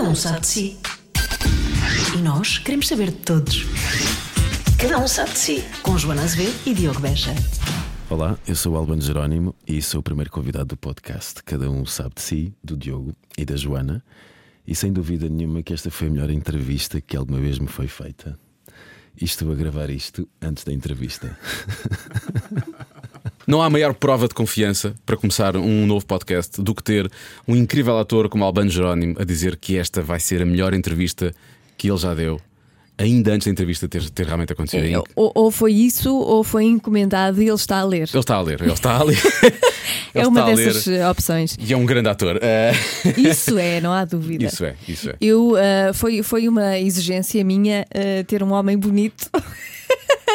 Cada um sabe de si. E nós queremos saber de todos. Cada um sabe de si. Com Joana Azevedo e Diogo Beja. Olá, eu sou o Albano Jerónimo e sou o primeiro convidado do podcast Cada Um Sabe de Si, do Diogo e da Joana. E sem dúvida nenhuma que esta foi a melhor entrevista que alguma vez me foi feita. E estou a gravar isto antes da entrevista. Não há maior prova de confiança para começar um novo podcast do que ter um incrível ator como Albano Jerónimo a dizer que esta vai ser a melhor entrevista que ele já deu, ainda antes da entrevista ter, ter realmente acontecido. É, Ele ou, ou foi isso, ou foi encomendado e ele está a ler. está a ler, ele está a ler. é Ele uma dessas eh, opções. E é um grande ator. Eh, Isso é, não há dúvida. isso é, isso é. Eu, eh, foi, foi uma exigência minha eh, ter um homem bonito.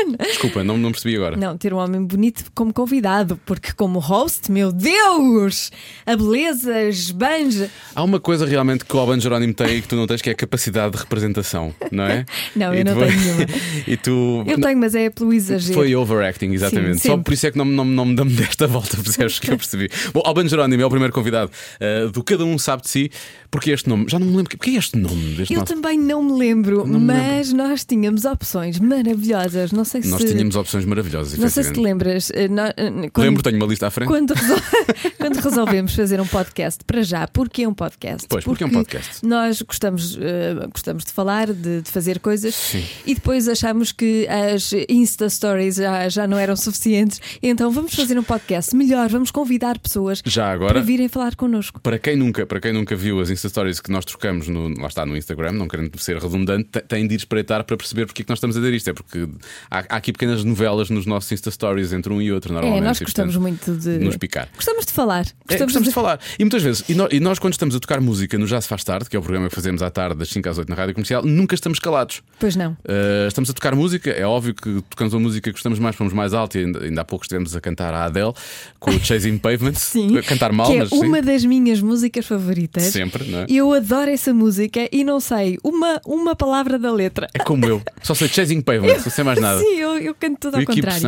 Desculpa, não, não percebi agora. Não, ter um homem bonito como convidado, porque como host, meu Deus! A beleza esbanja. Há uma coisa realmente que o Albano Jerónimo tem e que tu não tens, que é a capacidade de representação, não é? Não, eu E não tu- tenho nenhuma. e tu. Eu tenho, mas é pelo exagero. Foi overacting, exatamente. Sim, Só por isso é que não, não, não me damos desta volta, percebes que eu percebi. Bom, Albano Jerónimo é o primeiro convidado uh, do Cada Um Sabe de Si, porque este nome, já não me lembro, porque é este nome deste Eu nosso- também não me lembro, Não me mas nós tínhamos opções maravilhosas. Não sei se. Nós tínhamos opções maravilhosas, Não sei se te lembras. eh, eh, quando- Lembro, tenho uma lista à frente. Quando, resol- quando resolvemos fazer um podcast, para já, porque um podcast? Pois, porque é um podcast. Nós gostamos, eh, gostamos de falar, de, de fazer coisas Sim. e depois achamos que as Insta Stories já, já não eram suficientes, então vamos fazer um podcast melhor, vamos convidar pessoas Já para agora, virem falar connosco. para quem nunca, para quem nunca viu as Insta Stories que nós trocamos no, lá está no Instagram, não querendo ser redundante, te- tem de ir espreitar para perceber porque é que nós estamos a dizer isto. É porque há, há aqui pequenas novelas nos nossos Insta Stories entre um e outro, normalmente. É, nós e, gostamos portanto, muito de. nos picar. Gostamos de falar. É, gostamos de falar. E muitas vezes, e nós, e nós, quando estamos a tocar música no Já Se Faz Tarde, que é o programa que fazemos à tarde, das 5 às 8 na rádio comercial, nunca estamos calados. Pois não. Uh, estamos a tocar música, é óbvio que tocamos uma música que gostamos mais, fomos mais alto e ainda, ainda há pouco estivemos a cantar a Adele com o Chasing Pavements. Sim. A cantar mal, que é mas sim. uma das minhas músicas favoritas. Sempre, não é? Eu adoro essa música e não sei uma, uma palavra da letra. É como eu, só sei Chasing Pavements, não sei mais nada. Sim, eu, eu canto tudo ao We contrário.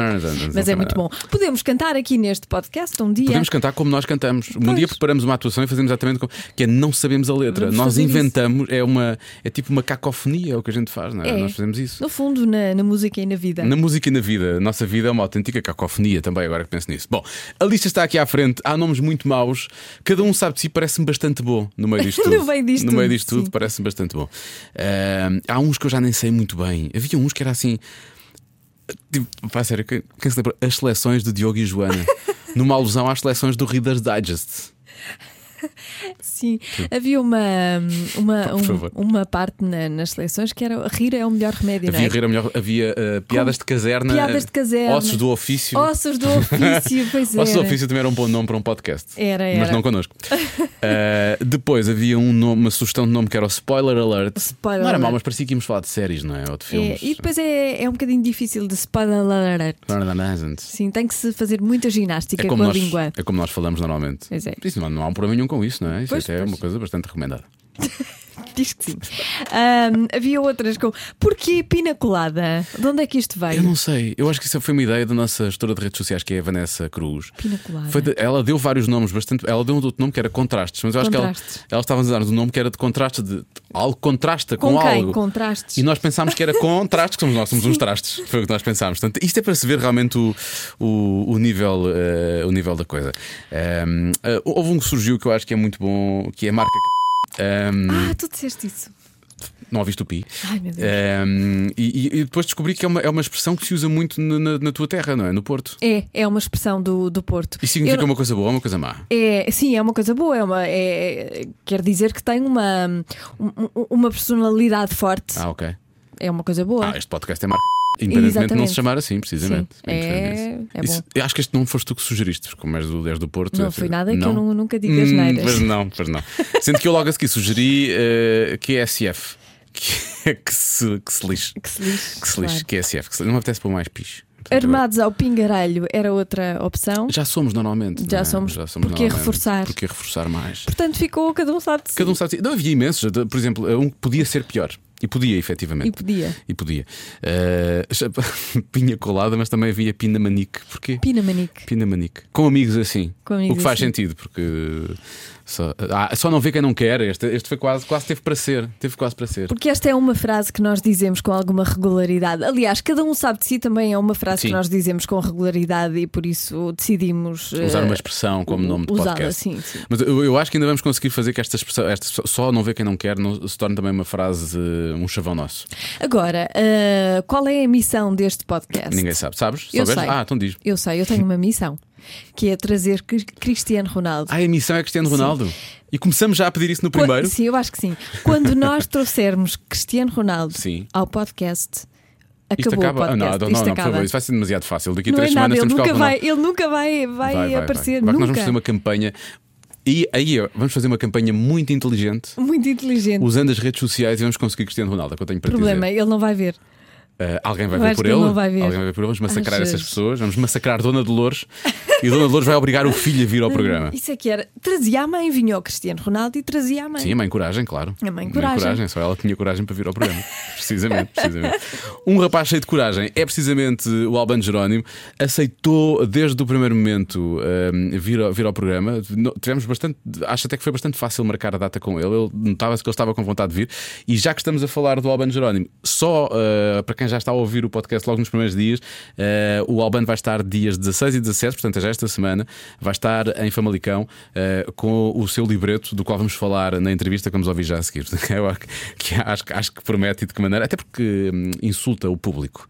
Mas é muito bom. Podemos cantar aqui neste podcast um dia. Podemos cantar como nós cantamos. Um Pois. dia preparamos uma atuação e fazemos exatamente como. que é não sabemos a letra. Vamos nós isso. inventamos, é uma é tipo uma cacofonia, é o que a gente faz, não é? É. Nós fazemos isso. No fundo, na, na música e na vida. Na música e na vida, a nossa vida é uma autêntica cacofonia também, agora que penso nisso. Bom, a lista está aqui à frente, há nomes muito maus, cada um sabe de si, parece-me bastante bom no meio disto tudo. No meio disto no meio tudo, disto tudo, sim. parece-me bastante bom. Ah, há uns que eu já nem sei muito bem. Havia uns que era assim. Tipo, pá, sério, quem, quem se lembra? As seleções de Diogo e Joana. Numa alusão às seleções do Reader's Digest. Sim. Havia uma, uma, Por um- uma parte na- nas seleções que era rir é o melhor remédio, não Havia, é? rir a melhor, havia ah, piadas de caserna, Piadas de caserna. ossos do ofício. Ossos do ofício, pois é. Ossos do ofício também era um bom nome para um podcast. Era, Mas era. não connosco. Uh, depois havia um nome, uma sugestão de nome que era o Spoiler Alert. Spoiler não era alert. mas parecia que íamos falar de séries, não é? Ou de É, filmes. e depois é, é um bocadinho difícil de spoiler alert. É Sim, tem que se fazer muita ginástica como com a nós, língua. é como nós falamos normalmente. Pois é. Isso não, não há um problema nenhum com isso, não é? Isso Pois, até é pois. uma coisa bastante recomendada. Diz que sim. Ahm, havia outras com. Porquê pina colada? De onde é que isto veio? Eu não sei, eu acho que isso foi uma ideia da nossa gestora de redes sociais, que é a Vanessa Cruz. Pina colada. Foi de- ela deu vários nomes, bastante. Ela deu um outro nome que era contrastes, mas eu acho Contrastes. que ela, ela estava a dar um nome que era de contrastes, de, algo contrasta com, com quem? algo. Contrastes. E nós pensámos que era com trastes, que somos nós, somos uns trastes. Foi o que nós pensámos. Portanto, isto é para se ver realmente o, o, o nível, eh, o nível da coisa. Ehm, eh, houve um que surgiu que eu acho que é muito bom, que é a marca. Ehm, Ah, tu disseste isso. Não ouviste o pi? Ai, meu Deus. Ehm, e, e- depois descobri que é uma, é uma expressão que se usa muito na, na- na tua terra, não é? No Porto. É, é uma expressão do, do Porto. E significa Eu- uma coisa boa ou uma coisa má? É, sim, é uma coisa boa. É uma, é, quer dizer que tem uma, um- uma personalidade forte. Ah, ok. É uma coisa boa. Ah, este podcast é marca. Independentemente de não se chamar assim, precisamente. Sim, é- é Isso- acho que este não foste tu que sugeriste, como és do, és do Porto. Não foi nada que eu nu- nunca digo as Hum, neiras. Pois não, pois não. Sendo que eu logo a seguir sugeri eh, QSF, que, que, se, que se lixe. Que se lixe. Que se lixe, claro. QSF, que se não me apetece pôr mais. Portanto, Armados ao pingaralho era outra opção. Já somos normalmente. Já não é? somos. Porquê normalmente. reforçar? Porquê reforçar mais? Portanto, ficou cada um sabe de si. Cada um sabe. Não havia imensos. Por exemplo, um que podia ser pior. E podia, efetivamente. E podia. E podia. Eh, pinha colada, mas também havia pina manique. Porquê? Pina Manique. Pina manique. Com amigos assim. Com amigos o que faz assim. sentido, porque só, ah, só não vê quem não quer. Este, este foi quase, quase teve para ser. Teve quase para ser. Porque esta é uma frase que nós dizemos com alguma regularidade. Aliás, cada um sabe de si também é uma frase Sim. que nós dizemos com regularidade e por isso decidimos Usar eh, uma expressão como nome de podcast. sim, sim. Mas eu, eu acho que ainda vamos conseguir fazer que esta expressão, esta, só não vê quem não quer, não, se torne também uma frase, eh, um chavão nosso. Agora, eh, qual é a missão deste podcast? Ninguém sabe. Sabes? Eu Soubes? sei. Ah, então diz. Eu sei, eu tenho uma missão que é trazer Cri- Cristiano Ronaldo. Ah, a missão é Cristiano Ronaldo. E começamos já a pedir isso no primeiro. Sim, eu acho que sim. Quando nós trouxermos Cristiano Ronaldo Sim. ao podcast, Isto acabou acaba. o Ah, não, não, Isto não, por acaba. favor, isso vai ser demasiado fácil. Daqui a Não é três nada, semanas ele temos nunca, vai, ele nunca vai, vai, Vai, vai, aparecer. vai. Vai que nós nunca. vamos fazer uma campanha. E aí vamos fazer uma campanha muito inteligente. Muito inteligente. Usando as redes sociais e vamos conseguir Cristiano Ronaldo, é que eu tenho para problema, dizer. ele não vai ver. Uh, alguém vai ver por ele. ele não vai ver. Alguém vai ver por ele. Vamos massacrar Achas? essas pessoas. Vamos massacrar Dona Dolores. e Dona Dolores vai obrigar o filho a vir ao programa. Isso é que era. Trazia a mãe, vinha o Cristiano Ronaldo e trazia a mãe. Sim, a mãe coragem, claro. A mãe coragem. Só ela tinha coragem para vir ao programa. precisamente, precisamente. Um rapaz cheio de coragem é precisamente o Albano Jerónimo. Aceitou desde o primeiro momento um, vir, ao, vir ao programa. Tivemos bastante. Acho até que foi bastante fácil marcar a data com ele. Ele notava-se que ele estava com vontade de vir. E já que estamos a falar do Albano Jerónimo, só uh, para quem já está a ouvir o podcast logo nos primeiros dias, uh, o Albano vai estar dias 16 e 17, portanto, é já esta semana, vai estar em Famalicão uh, com o seu libreto, do qual vamos falar na entrevista que vamos ouvir já a seguir. Acho que, acho, acho que promete e de que maneira, até porque hum, insulta o público.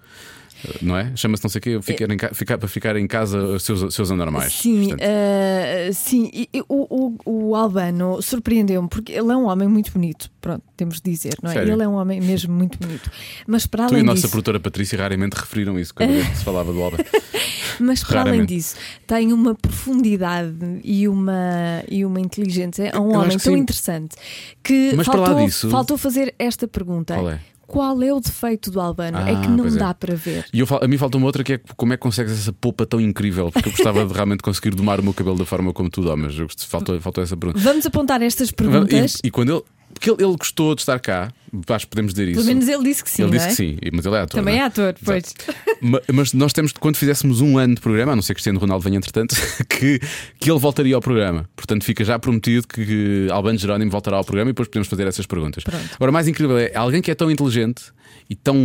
Uh, Não é? Chama-se não sei o quê, ficar ca- ficar- para ficar em casa os seus, seus anormais. Sim, eh, sim. E, o, o, o Albano surpreendeu-me porque ele é um homem muito bonito. Pronto, temos de dizer, não é? Sério? Ele é um homem mesmo muito bonito. Mas para tu e além a nossa disso, produtora Patrícia raramente referiram isso quando se falava do Alba. mas para além raramente. disso, tem uma profundidade e uma, e uma inteligência. É um Eu homem tão sim. interessante que Mas faltou, disso- faltou fazer esta pergunta. Qual é? Qual é o defeito do Albano? é Ah, que não pois é. dá para ver. E eu a mim falta uma outra que é como é que consegues essa polpa tão incrível? Porque eu gostava de realmente conseguir domar o meu cabelo da forma como tu domas. Faltou, faltou essa pergunta. Vamos apontar estas perguntas. E, e quando ele. Porque ele, ele gostou de estar cá, acho que podemos dizer isso. Pelo menos ele disse que sim. ele disse é? que sim, mas ele é ator. Também não é ator, pois. Exato. Ma- Mas nós temos, quando fizéssemos um ano de programa, a não ser que Cristiano Ronaldo venha entretanto, que, que ele voltaria ao programa. Portanto, fica já prometido que, que Albano Jerónimo voltará ao programa e depois podemos fazer essas perguntas. Pronto. Agora, o mais incrível é alguém que é tão inteligente e tão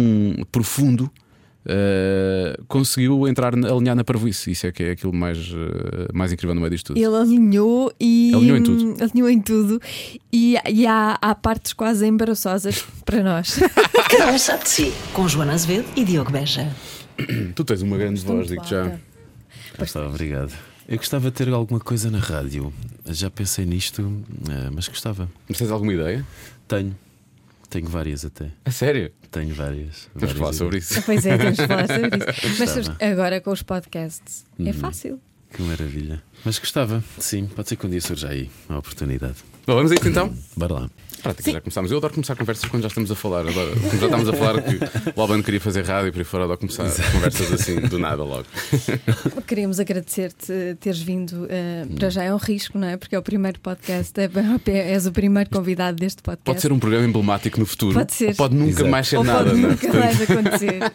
profundo. Eh, conseguiu entrar, alinhar na parvoíce. Isso é que é aquilo mais, eh, mais incrível no meio disto tudo. Ele alinhou e Alinhou em tudo. alinhou em tudo. E, e há, há partes quase embaraçosas para nós. Cada um sabe de si. Com Joana Azevedo e Diogo Beja. Tu tens uma grande voz, digo já. Ah, está, obrigado. Eu gostava de ter alguma coisa na rádio. Já pensei nisto, eh, mas gostava. Mas tens alguma ideia? Tenho. Tenho várias até. A sério? Tenho várias. Temos que falar várias sobre isso. pois é, temos que falar sobre isso. Mas sabes, agora com os podcasts Uhum. é fácil. Que maravilha. Mas gostava, sim. Pode ser que um dia surja aí a oportunidade. Bom, vamos a isso então? Bora lá. Prática, já começámos. Eu adoro começar conversas quando já estamos a falar. Adoro. Como já estamos a falar que o Albano queria fazer rádio e por aí fora, adoro começar conversas assim, do nada logo. Queríamos agradecer-te teres vindo. eh, para já é um risco, não é? Porque é o primeiro podcast, é, és o primeiro convidado deste podcast. Pode ser um programa emblemático no futuro. Pode ser. Ou pode nunca Exato. mais ser Ou nada, pode não é? nunca mais acontecer.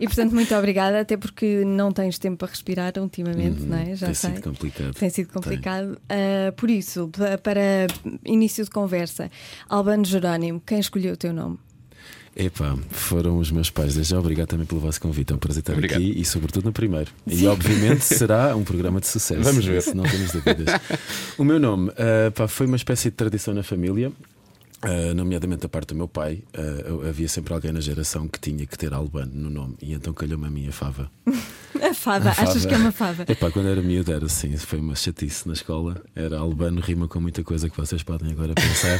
E portanto, muito obrigada, até porque não tens tempo para respirar ultimamente, não é? Já Tem sei. sido complicado. Tem sido complicado. Ah, por isso, pa- para início de conversa, Albano Jerónimo, quem escolheu o teu nome? Epá, foram os meus pais. Desde já, obrigado também pelo vosso convite. É um prazer estar Obrigado. aqui e, sobretudo, no primeiro. E, obviamente, será um programa de sucesso. Vamos ver. Se não temos dúvidas. o meu nome ah, pá, foi uma espécie de tradição na família. ah, nomeadamente da parte do meu pai, ah, havia sempre alguém na geração que tinha que ter Albano no nome, e então calhou-me a minha fava. A fada, A achas fava. que é uma fada? Epá, quando era miúdo era assim, foi uma chatice na escola. Era Albano, rima com muita coisa que vocês podem agora pensar.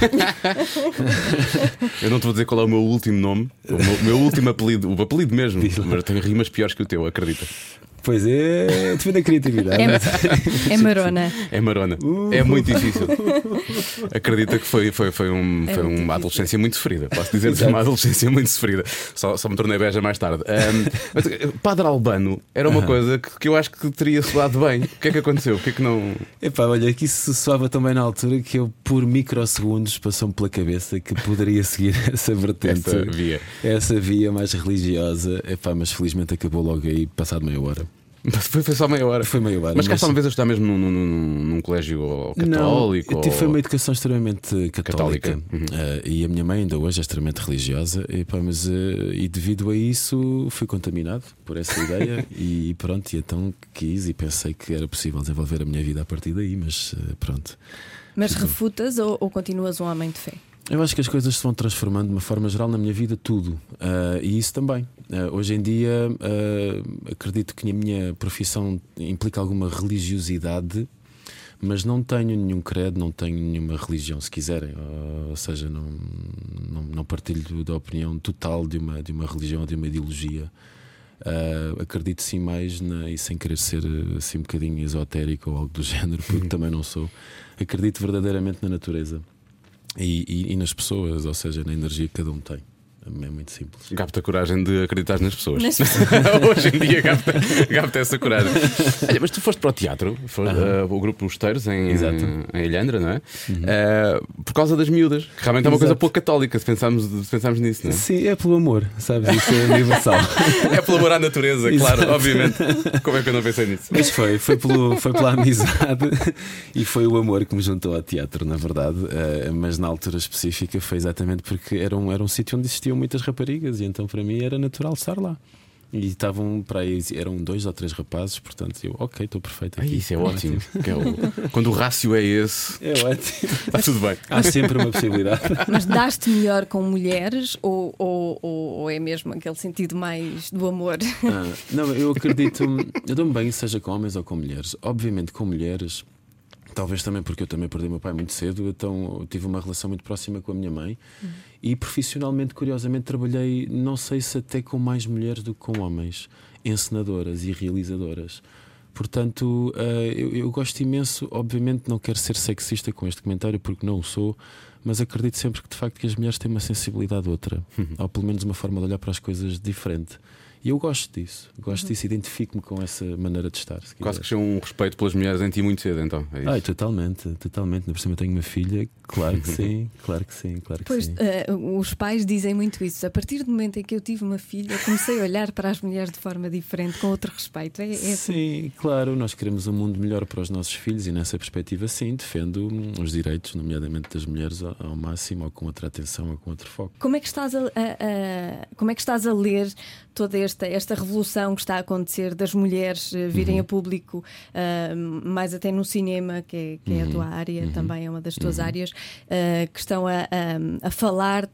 Eu não te vou dizer qual é o meu último nome, o meu, o meu último apelido, o apelido mesmo, mas tenho rimas piores que o teu, acredita. Pois é, defende a criatividade. É, é marona. É marona. É muito difícil. Acredita que foi, foi, foi, um, É foi uma difícil. adolescência muito sofrida. Posso dizer que foi uma adolescência muito sofrida. Só, só me tornei beja mais tarde. Ahm, mas, eh, Padre Albano era uma coisa que, que eu acho que teria soado bem. O que é que aconteceu? O que é que não. Epá, olha, que isso soava também na altura que eu, por microsegundos, passou-me pela cabeça que poderia seguir essa vertente, Essa via. essa via mais religiosa. Epá, mas felizmente acabou logo aí, passado meia hora. Foi, foi só meia hora. Foi meia hora. Mas cá está uma vez a estudar mesmo num, num, num- num colégio católico? Não, eu tive foi ou- uma educação extremamente católica, Católica, uhum. Eh, e a minha mãe ainda hoje é extremamente religiosa e, pá, mas, eh, e devido a isso fui contaminado por essa ideia e pronto, e então quis e pensei que era possível desenvolver a minha vida a partir daí, mas eh, pronto. Mas refutas ou, ou continuas um homem de fé? Eu acho que as coisas se vão transformando de uma forma geral na minha vida, tudo. Ah, e isso também. Ah, hoje em dia, ah, acredito que a minha profissão implica alguma religiosidade, mas não tenho nenhum credo, não tenho nenhuma religião, se quiserem. Ou seja, não, não, não partilho da opinião total de uma, de uma religião ou de uma ideologia. Ah, acredito sim mais na, e sem querer ser assim um bocadinho esotérico ou algo do género, porque também não sou. Acredito verdadeiramente na natureza e, e- e nas pessoas, ou seja, na energia que cada um tem. É muito simples. Capta a coragem de acreditar nas pessoas. Nas Hoje em dia capta, capta essa coragem. Olha, mas tu foste para o teatro, foi, eh, o grupo Os Teiros em, Exato. em Ilhandra, não é? Eh, por causa das miúdas, que realmente é uma coisa pouco católica, se pensarmos, se pensarmos nisso, não é? Sim, é pelo amor, sabes? Isso é universal. É pelo amor à natureza, claro, Exato. obviamente. Como é que eu não pensei nisso? Mas foi, foi, pelo, foi pela amizade e foi o amor que me juntou ao teatro, na verdade. Eh, mas na altura específica foi exatamente porque era um, era um sítio onde muitas raparigas e então para mim era natural estar lá. E estavam para aí, eram dois ou três rapazes, portanto eu, ok, estou perfeito aqui. isso é ótimo. Que é o- quando o rácio é esse, É ótimo. está tudo bem. Há sempre uma possibilidade. Mas dás-te melhor com mulheres ou, ou, ou, ou é mesmo aquele sentido mais do amor? Ah, não, eu acredito. Eu dou-me bem, seja com homens ou com mulheres. Obviamente, com mulheres, talvez também porque eu também perdi meu pai muito cedo, então eu tive uma relação muito próxima com a minha mãe. E profissionalmente, curiosamente, trabalhei, não sei se até com mais mulheres do que com homens, encenadoras e realizadoras. Portanto, ah, eu, eu gosto imenso. Obviamente, não quero ser sexista com este comentário, porque não o sou, mas acredito sempre que de facto que as mulheres têm uma sensibilidade outra, ou pelo menos uma forma de olhar para as coisas diferente. E eu gosto disso, gosto disso, identifico-me com essa maneira de estar. se Quase que um respeito pelas mulheres em ti muito cedo, então. É isso. Ai, totalmente, totalmente. Por cima eu tenho uma filha, claro que sim, claro que sim, claro que Pois sim. eh, os pais dizem muito isso. A partir do momento em que eu tive uma filha, comecei a olhar para as mulheres de forma diferente, com outro respeito. É, é assim. Sim, claro, nós queremos um mundo melhor para os nossos filhos e nessa perspectiva, sim, defendo hum, os direitos, nomeadamente das mulheres, ao, ao máximo, ou com outra atenção, ou com outro foco. Como é que estás a, a- a- como é que estás a ler toda esta, esta revolução que está a acontecer das mulheres eh, virem a público, ah, mais até no cinema, que é, que é a tua área, também é uma das tuas áreas, ah, que estão a, a- a falar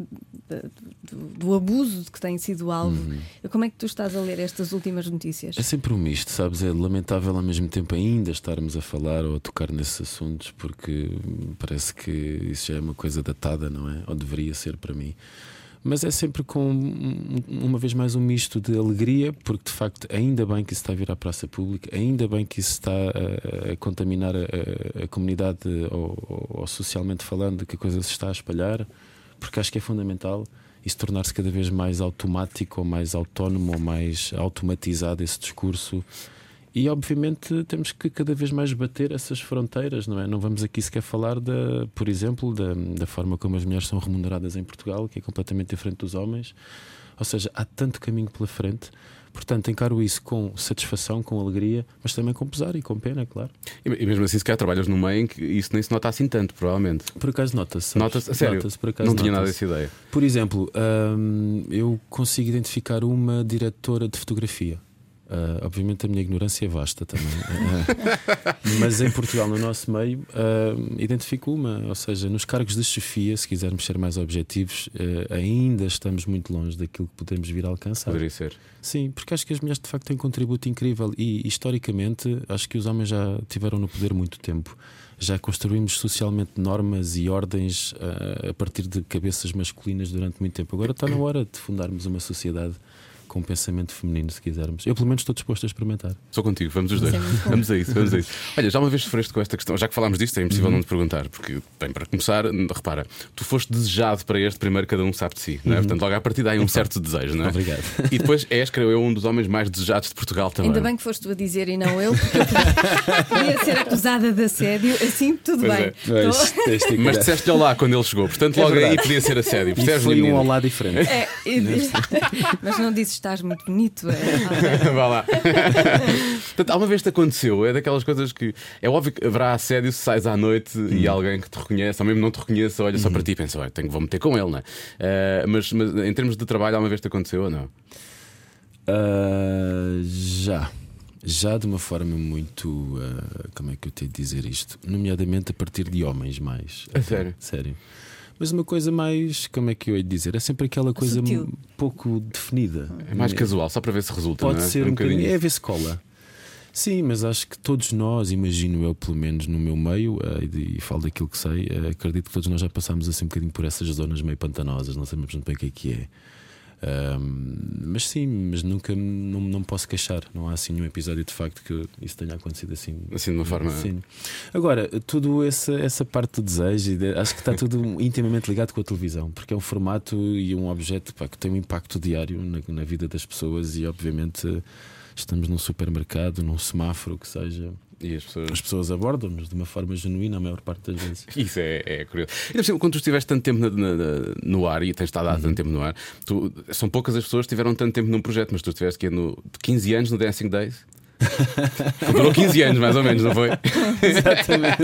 do, do abuso de que tem sido alvo. Como é que tu estás a ler estas últimas notícias? É sempre um misto, sabes? É lamentável ao mesmo tempo ainda estarmos a falar ou a tocar nesses assuntos, porque hum, parece que isso já é uma coisa datada, não é? Ou deveria ser para mim. Mas é sempre com, um- uma vez mais, um misto de alegria, porque de facto, ainda bem que isso está a vir à praça pública, ainda bem que isso está a, a contaminar a, a- comunidade ou- ou socialmente falando, que a coisa se está a espalhar, porque acho que é fundamental isso tornar-se cada vez mais automático ou mais autónomo ou mais automatizado esse discurso. E obviamente temos que cada vez mais bater essas fronteiras, não é? Não vamos aqui sequer falar da, por exemplo, da, da forma como as mulheres são remuneradas em Portugal, que é completamente diferente dos homens. Ou seja, há tanto caminho pela frente. Portanto, encaro isso com satisfação, com alegria, mas também com pesar e com pena, claro. E, mesmo assim, se calhar trabalhas num meio em que isso nem se nota assim tanto, provavelmente. Por acaso nota-se. Nota-se, sério. Nota-se, por acaso não tinha nada dessa ideia. Por exemplo, hum, eu consigo identificar uma diretora de fotografia. Ah, obviamente a minha ignorância é vasta também. Ah, mas em Portugal, no nosso meio, ah, identifico uma. Ou seja, nos cargos de chefia, se quisermos ser mais objetivos, ainda estamos muito longe daquilo que podemos vir a alcançar. Poderia ser. Sim, porque acho que as mulheres de facto têm um contributo incrível e historicamente acho que os homens já tiveram no poder muito tempo. Já construímos socialmente normas e ordens a partir de cabeças masculinas durante muito tempo. Agora está na hora de fundarmos uma sociedade com pensamento feminino, se quisermos. Eu, pelo menos, estou disposto a experimentar. Sou contigo, vamos os dois. é. Vamos a isso, vamos a isso. Olha, já uma vez sofreste com esta questão, já que falámos disto, é impossível não te perguntar, porque, bem, para começar, repara, tu foste desejado para este primeiro, cada um sabe de si, não é? Portanto, logo à partida há aí um certo desejo, não é? Obrigado. E depois és, creio eu, um dos homens mais desejados de Portugal também. Ainda bem que foste tu a dizer e não eu, porque eu podia- ser acusada de assédio, assim tudo Pois bem. é. Pois, Tô- Mas cuidado. disseste-lhe lá quando ele chegou, portanto, logo aí verdade. podia ser assédio. Percebes, foi um olá diferente. É, e- mas não disse estás muito bonito. É, Vá lá. Portanto, alguma vez te aconteceu? É daquelas coisas que é óbvio que haverá assédio se sais à noite e alguém que te reconhece, ou mesmo não te reconheça, olha só para ti e pensa, olha, tenho, vou meter com ele, não é? Eh, mas, mas em termos de trabalho, alguma vez te aconteceu ou não? Ah, já. Já de uma forma muito. ah, como é que eu tenho de dizer isto? Nomeadamente a partir de homens mais. A sério? Sério. Mas uma coisa mais. Como é que eu hei de dizer? É sempre aquela coisa Sutil. um pouco definida. É mais casual, só para ver se resulta. Pode não é? ser É um bocadinho. É ver se cola. Sim, mas acho que todos nós, imagino eu, pelo menos no meu meio, ah, e, falo daquilo que sei, ah, acredito que todos nós já passámos assim um bocadinho por essas zonas meio pantanosas, não sabemos muito bem o que é que é. Mas sim, mas nunca não, não posso queixar. Não há assim nenhum episódio de facto que isso tenha acontecido assim. Assim, de uma forma. Sim. Agora, tudo essa, essa parte do desejo, de- acho que está tudo intimamente ligado com a televisão, porque é um formato e um objeto pá, que tem um impacto diário na, na vida das pessoas e, obviamente, estamos num supermercado, num semáforo, que seja. E as pessoas. As pessoas abordam-nos de uma forma genuína a maior parte das vezes. Isso é, é curioso. E, exemplo, quando tu estiveste tanto tempo na- na- no ar e tens estado há tanto tempo no ar, tu- são poucas as pessoas que tiveram tanto tempo num projeto, mas tu estiveste aqui no, 15 anos no Dancing Days. Durou 15 anos, mais ou menos, não foi? Exatamente.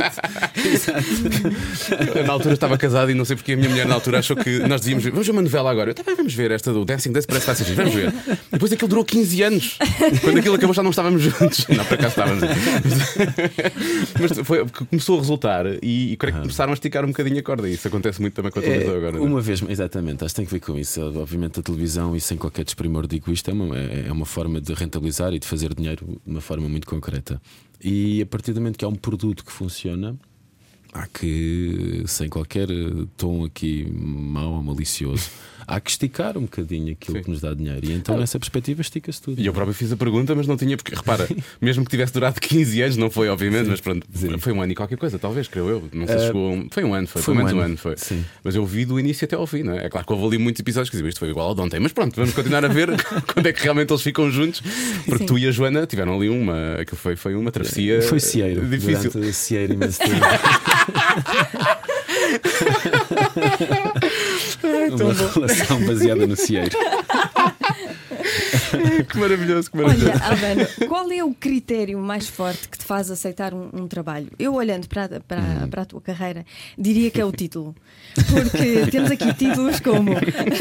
Eu, na altura estava casado e não sei porque a minha mulher na altura achou que nós dizíamos vamos ver uma novela agora. Eu também vamos ver esta do Dancing Days, parece que vai ser giro, vamos ver. Depois aquilo durou 15 anos. Quando aquilo acabou já não estávamos juntos. Não, por acaso estávamos. Mas foi, porque começou a resultar e, e creio que começaram a esticar um bocadinho a corda. Isso acontece muito também com a televisão É, agora. não é? uma vez, exatamente, acho que tem que ver com isso. Obviamente, a televisão, e sem qualquer desprimor, digo isto, é uma, é é uma forma de rentabilizar e de fazer dinheiro de uma forma muito concreta. E a partir do momento que há um produto que funciona, há que, sem qualquer tom aqui mau ou malicioso, há que esticar um bocadinho aquilo Sim. que nos dá dinheiro. E então, nessa perspectiva, estica-se tudo. E eu próprio fiz a pergunta, mas não tinha, porque repara, mesmo que tivesse durado 15 anos, não foi, obviamente, mas pronto, Sim. foi um ano e qualquer coisa, talvez, creio eu. Não sei se Eh, chegou. um- Foi um ano, foi, foi pelo um menos um ano, ano, foi. sim. Mas eu vi do início até ao fim, não é? É claro que houve ali muitos episódios que diziam isto foi igual ao de ontem, mas pronto, vamos continuar a ver quando é que realmente eles ficam juntos, porque Sim. tu e a Joana tiveram ali uma. Aquilo foi, foi uma travessia. Foi cieiro. Difícil. Durante cieiro imenso tempo. Uma relação baseada no cieiro. que maravilhoso, que maravilhoso. Olha, Albano, qual é o critério mais forte que te faz aceitar um, um trabalho? Eu, olhando para, a- para, Hum. para a tua carreira, diria que é o título. Porque temos aqui títulos como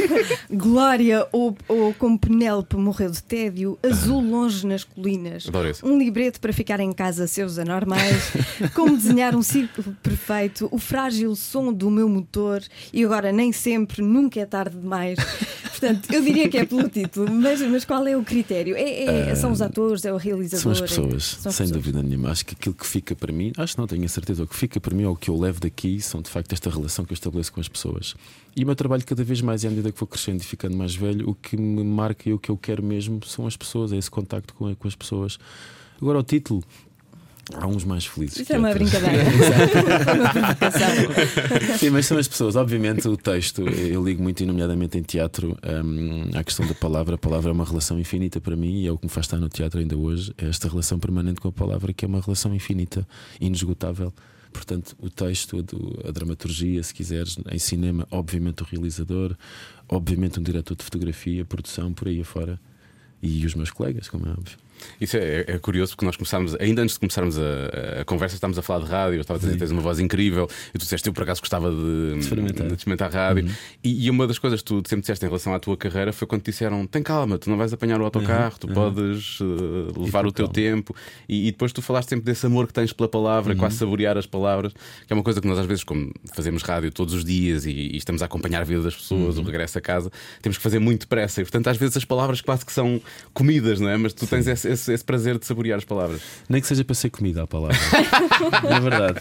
Glória ou, ou como Penélope morreu de tédio, Azul longe nas colinas, um libreto para ficar em casa seus anormais, como desenhar um círculo perfeito, o frágil som do meu motor e agora nem sempre, nunca é tarde demais. Portanto, eu diria que é pelo título, mas, mas qual é o critério? É, é- são os atores, é o realizador? São as é- pessoas, são as sem pessoas. dúvida nenhuma. Acho que aquilo que fica para mim, acho que não tenho a certeza, o que fica para mim ou o que eu levo daqui são de facto esta relação que eu estabeleço com as pessoas. E o meu trabalho cada vez mais, e à medida que vou crescendo e ficando mais velho, o que me marca e o que eu quero mesmo são as pessoas, é esse contacto com, com as pessoas. Agora, o título. Há uns mais felizes. Isso é uma outros. brincadeira. provocação. Sim, mas são as pessoas. Obviamente, o texto, eu ligo muito, e nomeadamente em teatro, hum, à questão da palavra. A palavra é uma relação infinita para mim e é o que me faz estar no teatro ainda hoje. É esta relação permanente com a palavra, que é uma relação infinita, inesgotável. Portanto, o texto, a dramaturgia, se quiseres, em cinema, obviamente o realizador, obviamente um diretor de fotografia, produção, por aí afora. E os meus colegas, como é óbvio. Isso é, é curioso porque nós começámos, ainda antes de começarmos a, a conversa, estávamos a falar de rádio. Eu estava a dizer tens uma voz incrível e tu disseste eu por acaso gostava de, experimentar. de experimentar rádio. E, e uma das coisas que tu sempre disseste em relação à tua carreira foi quando te disseram: tem calma, tu não vais apanhar o autocarro, tu podes eh, levar o teu calma. tempo. E, e depois tu falaste sempre desse amor que tens pela palavra, quase saborear as palavras, que é uma coisa que nós às vezes, como fazemos rádio todos os dias e, e estamos a acompanhar a vida das pessoas, o regresso a casa, temos que fazer muito depressa. E portanto, às vezes as palavras quase que são comidas, não é? Mas tu tens esse, esse, esse- esse prazer de saborear as palavras. Nem que seja para ser comida a palavra. é verdade.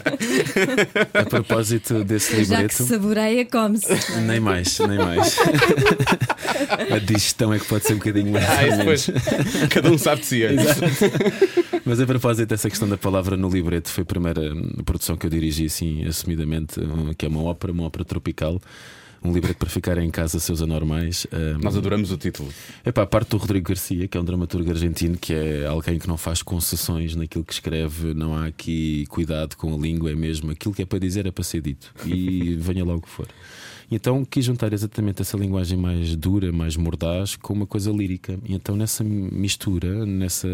A propósito desse Já que saboreia, come-se. Nem mais, nem mais. A digestão é que pode ser um bocadinho mais. Ah, depois. Cada um sabe de si. olha. Mas a propósito dessa questão da palavra no libreto, foi a primeira hum, produção que eu dirigi assim, assumidamente, hum, que é uma ópera, uma ópera tropical. Um libreto para ficar em casa, seus anormais. Hum, Nós adoramos o título. Epá, a parte do Rodrigo Garcia, que é um dramaturgo argentino, que é alguém que não faz concessões naquilo que escreve, não há aqui cuidado com a língua, é mesmo aquilo que é para dizer, é para ser dito. E venha lá o que for. Então quis juntar exatamente essa linguagem mais dura, mais mordaz, com uma coisa lírica. E então nessa mistura, nessa.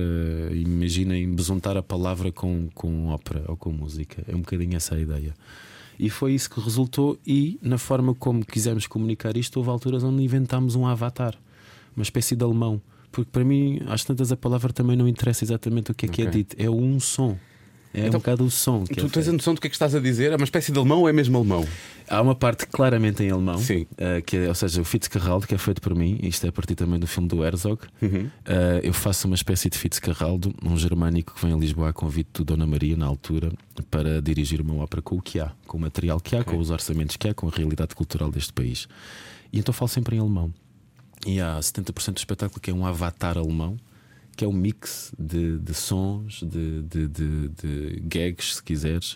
Imaginem besuntar a palavra com, com ópera ou com música. É um bocadinho essa a ideia. E foi isso que resultou, e na forma como quisemos comunicar isto, houve alturas onde inventámos um avatar, uma espécie de alemão. Porque para mim, às tantas, a palavra também não interessa exatamente o que é que é dito, é um som. É Então, um bocado o som. Tu é tens a noção do que é que estás a dizer? É uma espécie de alemão ou é mesmo alemão? Há uma parte claramente em alemão, Sim. eh, que é, ou seja, o Fitzcarraldo, que é feito por mim, isto é a partir também do filme do Herzog. Eh, eu faço uma espécie de Fitzcarraldo, um germânico que vem a Lisboa a convite do Dona Maria, na altura, para dirigir uma ópera com o que há, com o material que há, com os orçamentos que há, com a realidade cultural deste país. E então falo sempre em alemão. E há 70% do espetáculo que é um avatar alemão, que é um mix de, de sons, de, de, de, gags, se quiseres,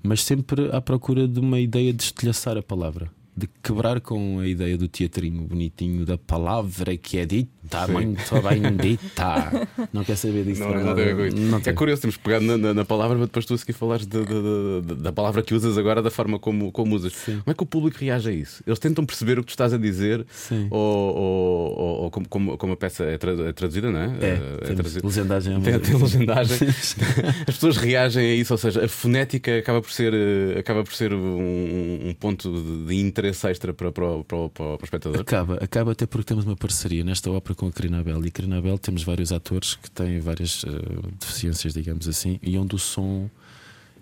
mas sempre à procura de uma ideia de estilhaçar a palavra. De quebrar com a ideia do teatrinho bonitinho, da palavra que é dita, Sim. muito bem dita. Não quer saber disso Não, não tem. Não É curioso, temos pegado na, na- na palavra, mas depois tu a seguir falares de- de- de- da palavra que usas agora, da forma como, como usas. Sim. Como é que o público reage a isso? Eles tentam perceber o que tu estás a dizer Sim. ou, ou- ou- ou como, como- como a peça é, é traduzida, não é? É, temos traduzida. legendagem é Tem, tem legendagem. As pessoas reagem a isso, ou seja, a fonética acaba por ser, eh, acaba por ser um, um ponto de, de interesse extra para, para, o- para, o- para o espectador. Acaba, acaba até porque temos uma parceria nesta ópera com a Carina Abel. E a Carina Abel temos vários atores que têm várias eh, deficiências, digamos assim, e onde o som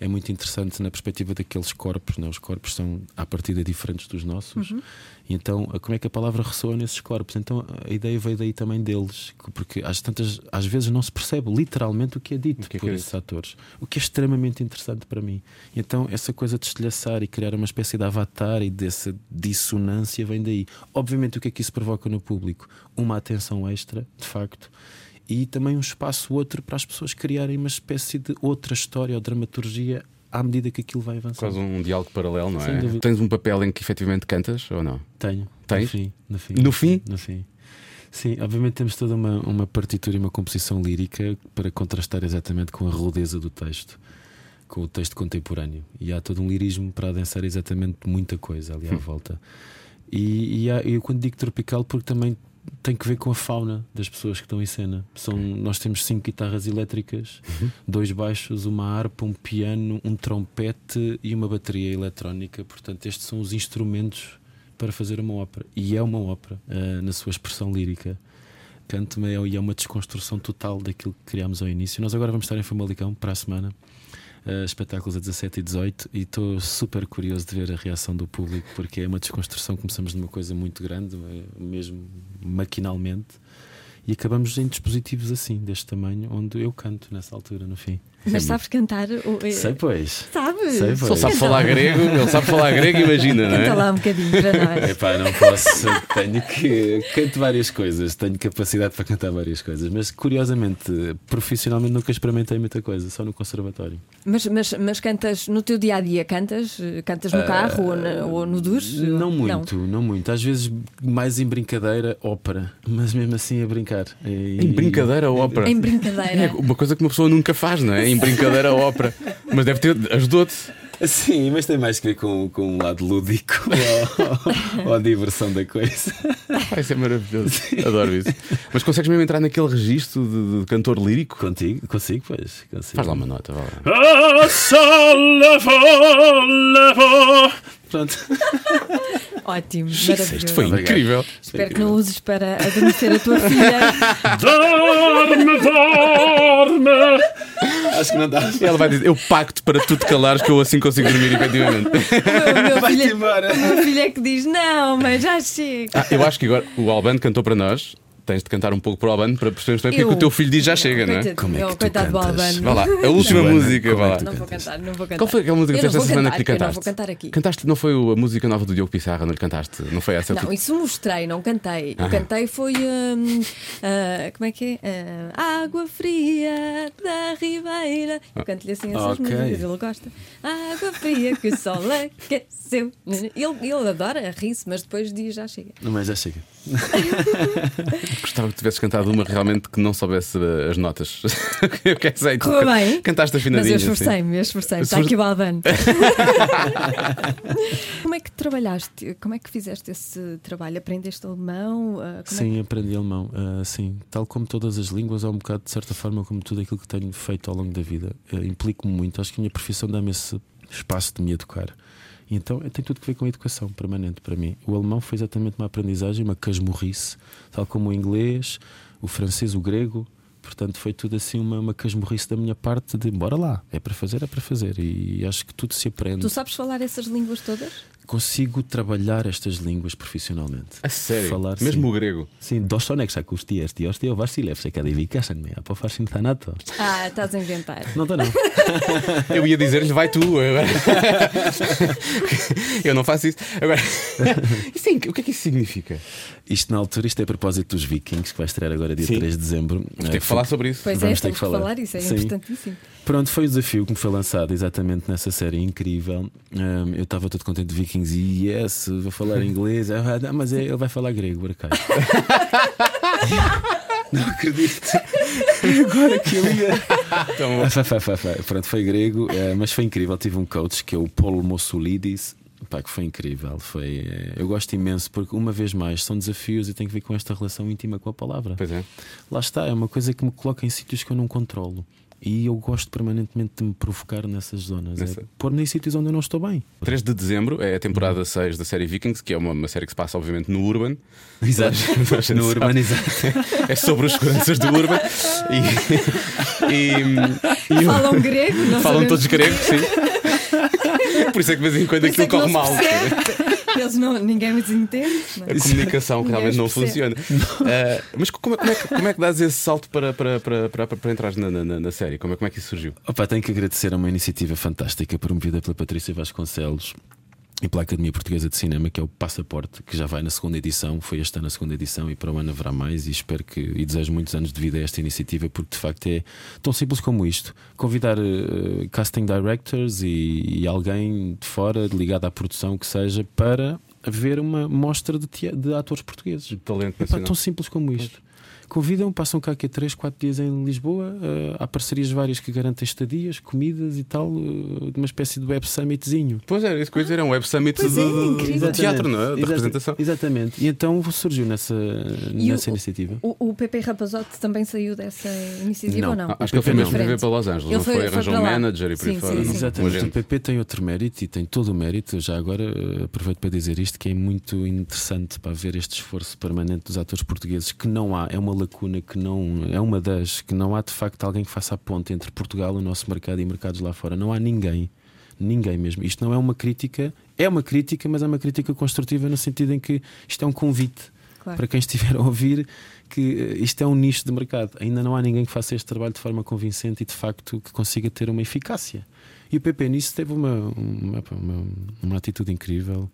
é muito interessante na perspectiva daqueles corpos. Né? Os corpos são, à partida, diferentes dos nossos. E então, como é que a palavra ressoa nesses corpos? Então, a ideia veio daí também deles, que- porque às, tantas, às vezes não se percebe literalmente o que é dito que é que por é esses atores, o que é extremamente interessante para mim. Então, essa coisa de estilhaçar e criar uma espécie de avatar e dessa dissonância vem daí. Obviamente, o que é que isso provoca no público? Uma atenção extra, de facto. E também um espaço outro para as pessoas criarem uma espécie de outra história ou dramaturgia à medida que aquilo vai avançando. Quase um diálogo paralelo, não Sem é? dúvida. Tens um papel em que efetivamente cantas ou não? Tenho. Tens? No fim. No fim. No fim? No fim. Sim, obviamente temos toda uma, uma partitura e uma composição lírica para contrastar exatamente com a rudeza do texto, com o texto contemporâneo. E há todo um lirismo para adensar exatamente muita coisa ali à volta. E, e há- eu quando digo tropical, porque também tem que ver com a fauna das pessoas que estão em cena. São, nós temos cinco guitarras elétricas, dois baixos, uma harpa, um piano, um trompete e uma bateria eletrónica. Portanto, estes são os instrumentos para fazer uma ópera. E é uma ópera, ah, na sua expressão lírica. Canto é, e é uma desconstrução total daquilo que criámos ao início. Nós agora vamos estar em Famalicão para a semana. Ah, espetáculos a 17 e 18 e estou super curioso de ver a reação do público porque é uma desconstrução. Começamos de uma coisa muito grande, eh, mesmo maquinalmente, e acabamos em dispositivos assim, deste tamanho, onde eu canto nessa altura, no fim. Mas sabes cantar? eh, Sei, pois. Sabes? Sei, Se ele pois. sabe falar grego, ele sabe falar grego, imagina, não Canta é? lá um bocadinho para nós. Epá, não posso. Tenho que. Canto várias coisas, tenho capacidade para cantar várias coisas, mas curiosamente, profissionalmente nunca experimentei muita coisa, só no conservatório. Mas, mas, mas cantas no teu dia a dia? Cantas? Cantas no carro ou, na- ou no duche? Não muito, não. muito. Às vezes mais em brincadeira, ópera, mas mesmo assim a brincar. E- Em brincadeira ou ópera? Em brincadeira. É uma coisa que uma pessoa nunca faz, não é? Em brincadeira ou ópera. Mas deve ter. Ajudou-te. Sim, mas tem mais que ver com, com um lado lúdico ou, ou a diversão da coisa. Vai ser maravilhoso. Adoro isso. Mas consegues mesmo entrar naquele registro de, de cantor lírico? Contigo? Consigo, pois. Consigo. Faz lá uma nota, vá lá. Ah. Pronto. Ótimo, Isto maravilhoso. foi Obrigado. incrível. Espero que não uses para adormecer a tua filha. Dorme, dorme. Acho que não dá. Ela vai dizer: Eu pacto para tu te calares que eu assim consigo dormir, efetivamente. O meu Vai-te filho, embora. o meu filho é que diz: Não, mas já chega. Ah, eu acho que agora o Albano cantou para nós. Tens de cantar um pouco para o Albano para percebermos também porque é Eu- que o teu filho diz já chega, não é? Coitado- Como é que eu, tu coitado do cantas? Albano. Vá lá, a última Joana, música, vá é lá. que Não vou cantar, não vou cantar. Qual foi aquela música que não esta semana que lhe eu não vou cantaste? cantar aqui. Cantaste, não foi a música nova do Diogo Pissarra, não lhe cantaste? Não foi essa? Não, isso mostrei, não cantei. Eu cantei foi. hum, ah, como é que é? Ah, água fria da Ribeira. Eu canto-lhe assim essas Ok. músicas, ele gosta. Água fria que o sol aqueceu. Ele, ele adora, ri-se, mas depois diz já chega. Não, mas já chega. Gostava que tivesses cantado uma realmente que não soubesse uh, as notas. eu quero dizer, Correu bem. Cantaste Mas afinadinho. eu assim. esforcei-me, eu esforcei-me. Está aqui o Albano. como é que trabalhaste? Como é que fizeste esse trabalho? Aprendeste alemão? Ah, como é Sim, aprendi alemão. ah, sim, tal como todas as línguas, é um bocado, de certa forma, como tudo aquilo que tenho feito ao longo da vida. Ah, Implico-me muito. Acho que a minha profissão dá-me esse espaço de me educar. Então tem tudo a ver com a educação permanente para mim. O alemão foi exatamente uma aprendizagem, uma casmurrice, tal como o inglês, o francês, o grego. Portanto, foi tudo assim uma, uma casmurrice da minha parte de bora lá, é para fazer, é para fazer. E acho que tudo se aprende. Tu sabes falar essas línguas todas? Consigo trabalhar estas línguas profissionalmente. A sério? Falar, Mesmo sim. o grego. Sim, dos son exacusti, esti ostio Vasilev, se kadivikasanme, a pofar thanato. Ah, estás a inventar. Não estou não. Eu ia dizer-lhe, vai tu. Agora. eu não faço isso. Agora, isso é inc- o que é que isso significa? Isto na altura, isto é a propósito dos Vikings, que vai estrear agora dia Sim. 3 de dezembro. Tem Eh, que falar sobre isso. Pois Vamos é, ter temos que falar. falar isso, é Sim. importantíssimo. Pronto, foi o desafio que me foi lançado exatamente nessa série incrível. Um, eu estava todo contente de Vikings e yes, vou falar inglês. Ah, mas é- ele vai falar grego, por acaso. Não acredito. Agora que ele ia. Ah, foi, foi, foi. Pronto, foi grego, eh, mas foi incrível. Tive um coach que é o Paulo Mossoulidis. Pá, que foi incrível. Foi, eh, eu gosto imenso porque, uma vez mais, são desafios e tem que ver com esta relação íntima com a palavra. pois é. Lá está, é uma coisa que me coloca em sítios que eu não controlo. E eu gosto permanentemente de me provocar nessas zonas. Nessa- É pôr-me em sítios onde eu não estou bem. 3 de dezembro é a temporada 6 da série Vikings, que é uma, uma série que se passa, obviamente, no Urban. Exato. Gente no sabe. urbanizado. É sobre os seguranças do Urban. E, e, e Falam grego, não falam todos grego, sim. Por isso é que de vez em quando Por aquilo é corre mal. Eles não, ninguém os entende. não? A comunicação realmente não funciona. Ah, mas como, é- como é, que- como é que dás esse salto para, para, para, para, para entrar na, na, na série? Como é, como é que isso surgiu? Opa, tenho que agradecer a uma iniciativa fantástica promovida pela Patrícia Vasconcelos e pela Academia Portuguesa de Cinema, que é o Passaporte, que já vai na segunda edição, foi este ano a segunda edição e para o ano haverá mais. E espero que e desejo muitos anos de vida a esta iniciativa, porque de facto é tão simples como isto: convidar eh, casting directors e, e alguém de fora, ligado à produção, que seja, para ver uma mostra de, de atores portugueses. Talento Epá, nacional. tão simples como isto. Convidam, passam cá aqui a 3, 4 dias em Lisboa. eh, há parcerias várias que garantem estadias, comidas e tal, eh, de uma espécie de web summitzinho. Pois é, isso que eu ia dizer, é um web summit Pois de, é, de- teatro, não é? Da Exata- representação. Exatamente. E então surgiu nessa, E nessa o- iniciativa. O, o PP Rapazote também saiu dessa iniciativa Não. ou não? Ah, Acho que ele foi mesmo viver para Los Angeles, Ele não foi- arranjar um manager e por aí Sim, fora. sim, sim. Um Exatamente. O. PP tem outro mérito e tem todo o mérito. Já agora eh, aproveito para dizer isto que é muito interessante para ver este esforço permanente dos atores portugueses que não há, é uma lacuna que não é uma das que não há de facto alguém que faça a ponte entre Portugal, o nosso mercado e mercados lá fora. Não há ninguém. Ninguém mesmo. Isto não é uma crítica, é uma crítica, mas é uma crítica construtiva no sentido em que isto é um convite Claro. para quem estiver a ouvir que eh, isto é um nicho de mercado. Ainda não há ninguém que faça este trabalho de forma convincente e de facto que consiga ter uma eficácia. E o PP nisso teve uma, uma, uma, uma atitude incrível,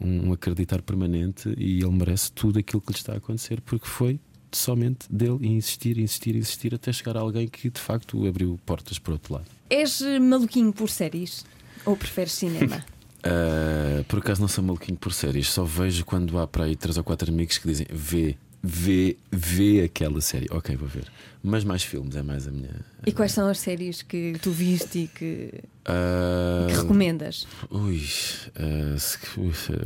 um, um acreditar permanente e ele merece tudo aquilo que lhe está a acontecer porque foi somente dele e insistir, insistir, insistir até chegar a alguém que de facto abriu portas para o outro lado. És eh, maluquinho por séries? Ou preferes cinema? Ah, por acaso não sou maluquinho por séries, só vejo quando há para aí três ou quatro amigos que dizem vê, vê, vê aquela série. Ok, vou ver. Mas mais filmes é mais a minha. e quais são as séries que tu viste e que, Ah, que recomendas? Ui, ah, se-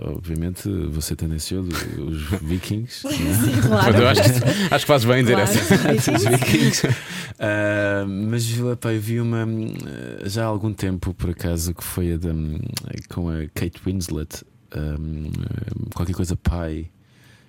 obviamente ser tendencioso, os Vikings. né? Mas Claro. acho, que- acho que fazes bem em dizer Claro. essa. Os Vikings. Ah, mas epá, eu vi uma já há algum tempo, por acaso, que foi a da, com a Kate Winslet, ah, qualquer coisa pai.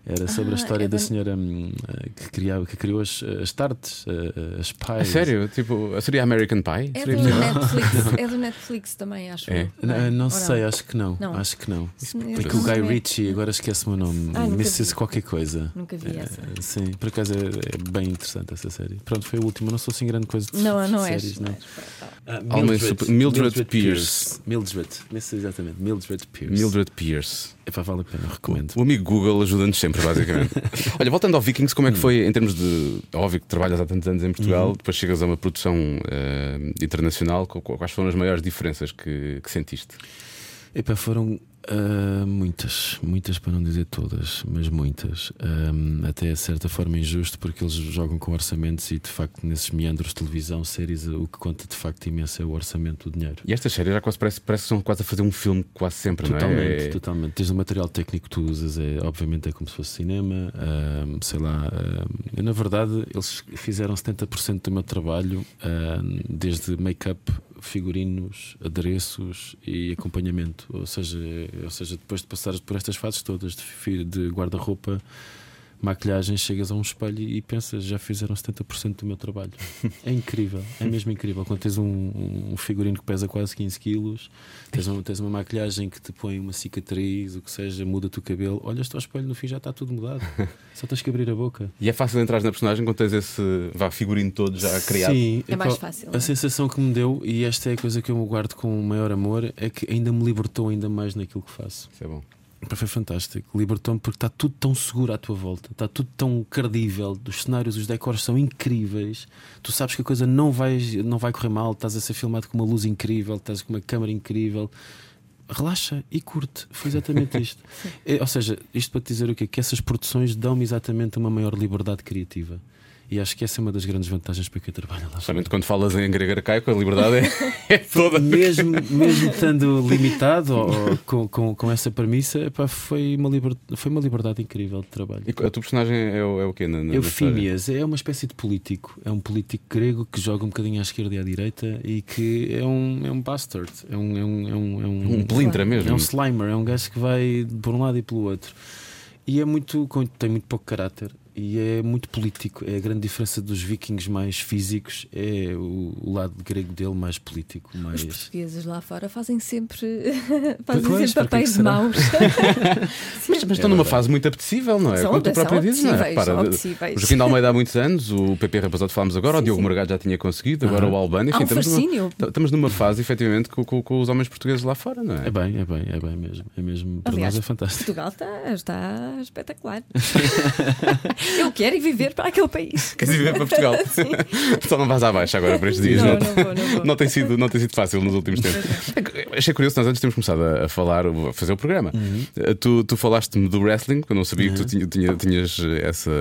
Era sobre a Ah, história é da senhora hum, eh, que, criava, que criou as, as tartes, eh, as A pies. sério? Tipo, seria American Pie? É Seria do? Netflix, é do Netflix também, acho. É? Não, é? não sei, acho que não. Não. Acho que não. Isso Tem mesmo que o Guy é. Ritchie, agora esquece-me o nome. Ah, Mrs. vi. qualquer coisa. Nunca vi essa. Eh, Sim, por acaso é, é bem interessante essa série. Pronto, foi a última. Não sou assim grande coisa de Não, não Alma super- Mildred Pierce. Mildred, exatamente. Mildred Pierce. Mildred Pierce. Epá, vale a pena, recomendo. O amigo Google ajuda-nos sempre, basicamente. Olha, voltando ao Vikings, como é que foi em termos de. Óbvio que trabalhas há tantos anos em Portugal, depois chegas a uma produção eh, internacional. qu- qu- Quais foram as maiores diferenças que, que sentiste? Epá, foram ah, muitas, muitas para não dizer todas, mas muitas. Ahm, até de certa forma injusto, porque eles jogam com orçamentos e de facto nesses meandros de televisão, séries, o que conta de facto imenso é o orçamento do dinheiro. E estas séries já quase parece, parece que são quase a fazer um filme quase sempre, Totalmente, não é? É- totalmente. Desde o material técnico que tu usas, é, obviamente é como se fosse cinema, ahm, sei lá. na verdade, eles fizeram 70% do meu trabalho, desde make-up, figurinos, adereços e acompanhamento. Ou seja, ou seja, depois de passares por estas fases todas de, de guarda-roupa. Maquilhagem, chegas a um espelho e pensas, já fizeram 70% do meu trabalho. É incrível, é mesmo incrível. Quando tens um, um figurino que pesa quase 15 quilos, tens, um- tens uma maquilhagem que te põe uma cicatriz, o que seja, muda-te o cabelo, olhas-te ao espelho, no fim já está tudo mudado. Só tens que abrir a boca. E é fácil entrar na personagem quando tens esse vá, figurino todo já criado. Sim, É mais fácil, A é? sensação que me deu, e esta é a coisa que eu guardo com o maior amor, é que ainda me libertou ainda mais naquilo que faço. Isso é bom. Foi fantástico. Libertou-me porque está tudo tão seguro à tua volta, está tudo tão credível. Os cenários, os decors são incríveis. Tu sabes que a coisa não vai, não vai correr mal. Estás a ser filmado com uma luz incrível, estás com uma câmera incrível. Relaxa e curte. Foi exatamente isto. É, ou seja, isto para te dizer o quê? Que essas produções dão-me exatamente uma maior liberdade criativa. E acho que essa é uma das grandes vantagens para quem trabalha lá. Somente quando falas em grego arcaico, a liberdade é, é toda. Mesmo, mesmo estando limitado ou, com, com, com essa premissa, epá, foi, uma liber- foi uma liberdade incrível de trabalho. E a tua personagem é, o- é o quê? Na, na? Eufímias é uma espécie de político. É um político grego que joga um bocadinho à esquerda e à direita e que é um, é um bastard. É um, é um, é um, é um, Um pelintra é mesmo. um slimer. É um gajo que vai por um lado e pelo outro. E é muito, tem muito pouco caráter. E é muito político. É a grande diferença dos vikings mais físicos. É o, o lado grego dele mais político. Os Mais... portugueses lá fora fazem sempre, fazem Pois, sempre para que papéis de será? maus. Mas, mas estão numa fase muito apetecível, não é? São- Como tu são próprio dizes, não é? apetecíveis. o Joaquim de Almeida há muitos anos, o PP Rapazote falámos agora, o Sim, Diogo sim. Morgado já tinha conseguido, agora o Albano. Enfim, um estamos, numa, estamos numa fase, efetivamente, com, com- com os homens portugueses lá fora, não é? É bem, é bem, é bem mesmo. É mesmo. Para Aliás, nós é fantástico. Portugal está, está espetacular. Eu quero ir viver para aquele país. Queres ir viver para Portugal? Só não vais abaixo agora para estes dias. Não, não vou, não vou. Não tem, sido, não tem sido fácil nos últimos tempos. Achei curioso, nós antes temos começado a, falar, a fazer o programa. Eh, Tu, tu falaste-me do wrestling, que eu não sabia que tu tinha- tinha- tinhas essa,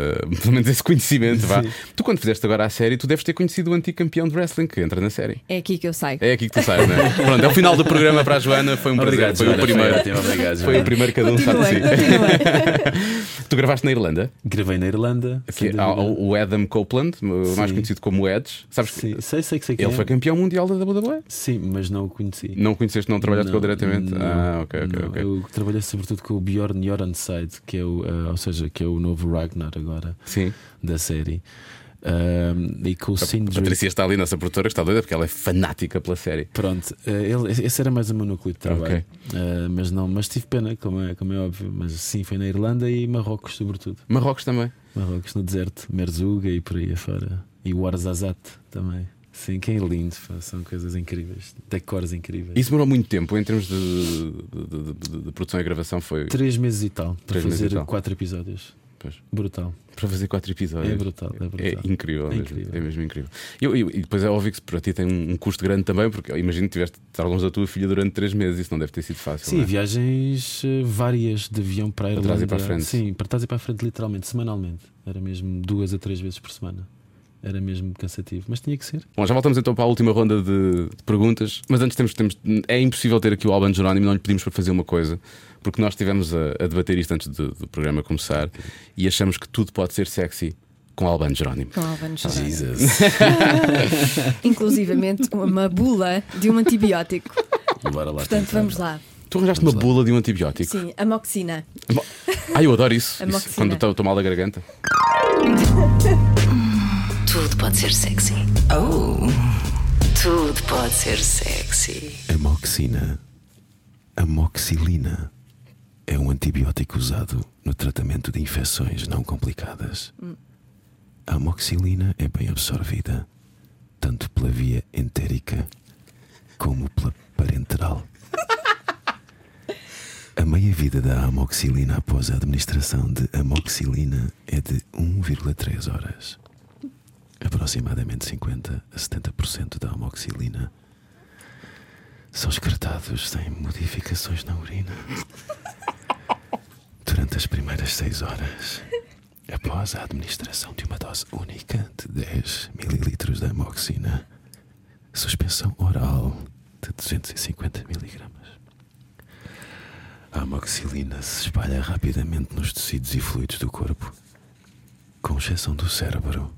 pelo menos esse conhecimento. Vá. Tu, quando fizeste agora a série, tu deves ter conhecido o antigo campeão de wrestling que entra na série. É aqui que eu saio. É aqui que tu sais, não é? Pronto, é o final do programa para a Joana. Foi um prazer. Foi o primeiro. obrigado, Foi o primeiro cada um sabe de si. Continua, continua. Tu gravaste na Irlanda, Gravei na Irlanda. Que é dúvida. o Adam Copeland, mais Sim. conhecido como Edge. Sabes que Sim, sei, sei que sei que ele é. foi campeão mundial da WWE? Sim, mas não o conheci. Não o conheceste, não trabalhaste com ele diretamente? não, ah, ok, ok, não. ok. Eu trabalhei sobretudo com o Bjorn Jornside, que é o, ah, ou seja, que é o novo Ragnar agora Sim. da série. E com o A Sindri. Patrícia está ali, nossa produtora, que está doida porque ela é fanática pela série. Pronto, ah, ele, esse era mais o meu núcleo de trabalho. Ok. Ah, mas não, mas tive pena, como é, como é óbvio. Mas sim, foi na Irlanda e Marrocos, sobretudo. Marrocos também. Marrocos no deserto, Merzuga e por aí afora. E o Arzazat também. Sim, que é lindo, pá, são coisas incríveis, decores incríveis. Isso demorou muito tempo em termos de, de- de- de- produção e gravação. Foi Três meses e tal para fazer quatro episódios. Pois. Brutal. para fazer quatro episódios. É brutal, é brutal. É incrível, É mesmo, incrível. é mesmo incrível. Eu- eu- e depois é óbvio que para ti tem um, custo grande também, porque imagino que tiveste de estar longe da tua filha durante três meses, isso não deve ter sido fácil. Sim, é? viagens eh, várias de avião para a Para Irlanda. trás e para a frente. Sim, para trás e para a frente, literalmente, semanalmente. Era mesmo duas a três vezes por semana. Era mesmo cansativo, mas tinha que ser. Bom, já voltamos então para a última ronda de, de perguntas, mas antes temos, temos é impossível ter aqui o Alban Jerónimo, não lhe pedimos para fazer uma coisa, porque nós estivemos a, a debater isto antes do, do programa começar e achamos que tudo pode ser sexy com Alban Jerónimo. Com Alban Jerónimo. Jesus. Inclusivamente uma bula de um antibiótico. Bora lá. Portanto, tentar. vamos lá. Tu arranjaste uma bula de um antibiótico. Sim, amoxina. Bom, Ah, eu adoro isso. isso quando estou estou mal da garganta. Tudo pode ser sexy. Oh. Tudo pode ser sexy. Amoxina. Amoxilina é um antibiótico usado no tratamento de infecções não complicadas. A amoxilina é bem absorvida, tanto pela via entérica como pela parenteral. A meia-vida da amoxilina após a administração de amoxilina é de 1,3 horas. Aproximadamente 50 a 70% da amoxilina são excretados sem modificações na urina durante as primeiras 6 horas. Após a administração de uma dose única de 10 ml de amoxina, suspensão oral de 250 mg. A amoxilina se espalha rapidamente nos tecidos e fluidos do corpo, com exceção do cérebro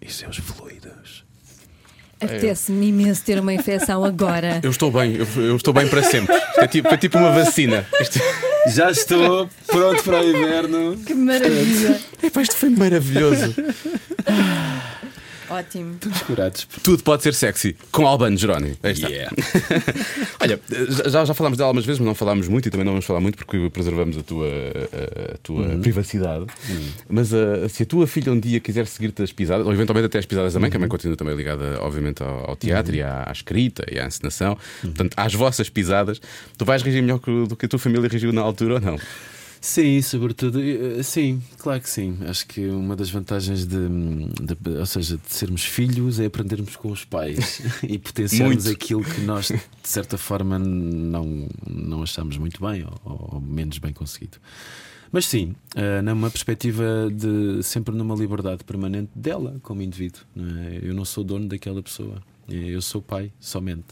e seus fluidos. Apetece-me imenso ter uma infecção agora. Eu estou bem, eu, eu estou bem para sempre. Isto é tipo, é tipo uma vacina. Isto, Já estou pronto para o inverno. Que maravilha! Epá, isto foi maravilhoso. Ótimo. Estamos curados. Tudo pode ser sexy com Albano Jerónimo. Aí está. Yeah. Olha, já, já falámos dela algumas vezes, mas não falámos muito e também não vamos falar muito porque preservamos a tua, a, a tua privacidade. Mas ah, se a tua filha um dia quiser seguir-te as pisadas, ou eventualmente até as pisadas da mãe, que a mãe continua também ligada, obviamente, ao, ao teatro e à, à escrita e à encenação, portanto, às vossas pisadas, tu vais reagir melhor que- do que a tua família reagiu na altura ou não? Sim, sobretudo, eh, sim, claro que sim. Acho que uma das vantagens de, de- ou seja, de sermos filhos é aprendermos com os pais e potenciarmos Muito. aquilo que nós, de certa forma, não, não achamos muito bem ou, ou menos bem conseguido. Mas sim, eh, numa perspectiva de sempre numa liberdade permanente dela como indivíduo. não é? Eu não sou dono daquela pessoa, eu sou pai somente.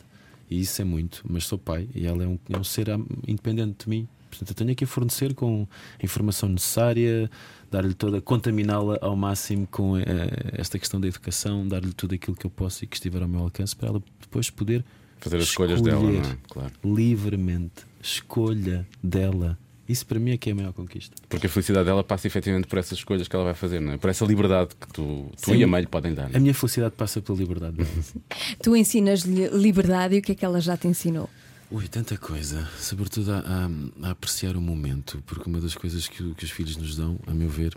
E isso é muito, mas sou pai e ela é um, é um ser independente de mim. Portanto, eu tenho que a fornecer com a informação necessária, dar-lhe toda, contaminá-la ao máximo com eh, esta questão da educação, dar-lhe tudo aquilo que eu posso e que estiver ao meu alcance para ela depois poder Fazer as escolhas dela, não é? Claro. livremente, escolha dela. Isso para mim é que é a maior conquista. Porque a felicidade dela passa efetivamente por essas escolhas que ela vai fazer, não é? Por essa liberdade que tu, tu Sim. e a mãe lhe podem dar. não é? A minha felicidade passa pela liberdade dela. Tu ensinas-lhe liberdade e o que é que ela já te ensinou? Ui, tanta coisa, sobretudo a, a- a apreciar o momento, porque uma das coisas que, que os filhos nos dão, a meu ver,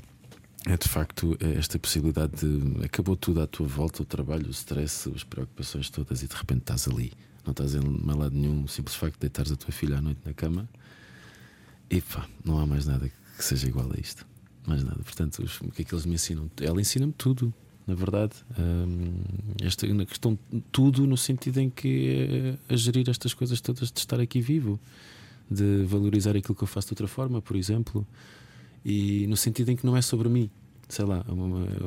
é de facto eh, esta possibilidade de acabou tudo à tua volta, o trabalho, o stress, as preocupações todas, e de repente estás ali, não estás em mal lado nenhum, o simples facto de deitares a tua filha à noite na cama, e pá, não há mais nada que seja igual a isto. Mais nada. Portanto, os- o que é que eles me ensinam? Ela ensina-me tudo, na verdade. Hum, esta na questão tudo no sentido em que é a gerir estas coisas todas de estar aqui vivo, de valorizar aquilo que eu faço de outra forma, por exemplo, e no sentido em que não é sobre mim. Sei lá,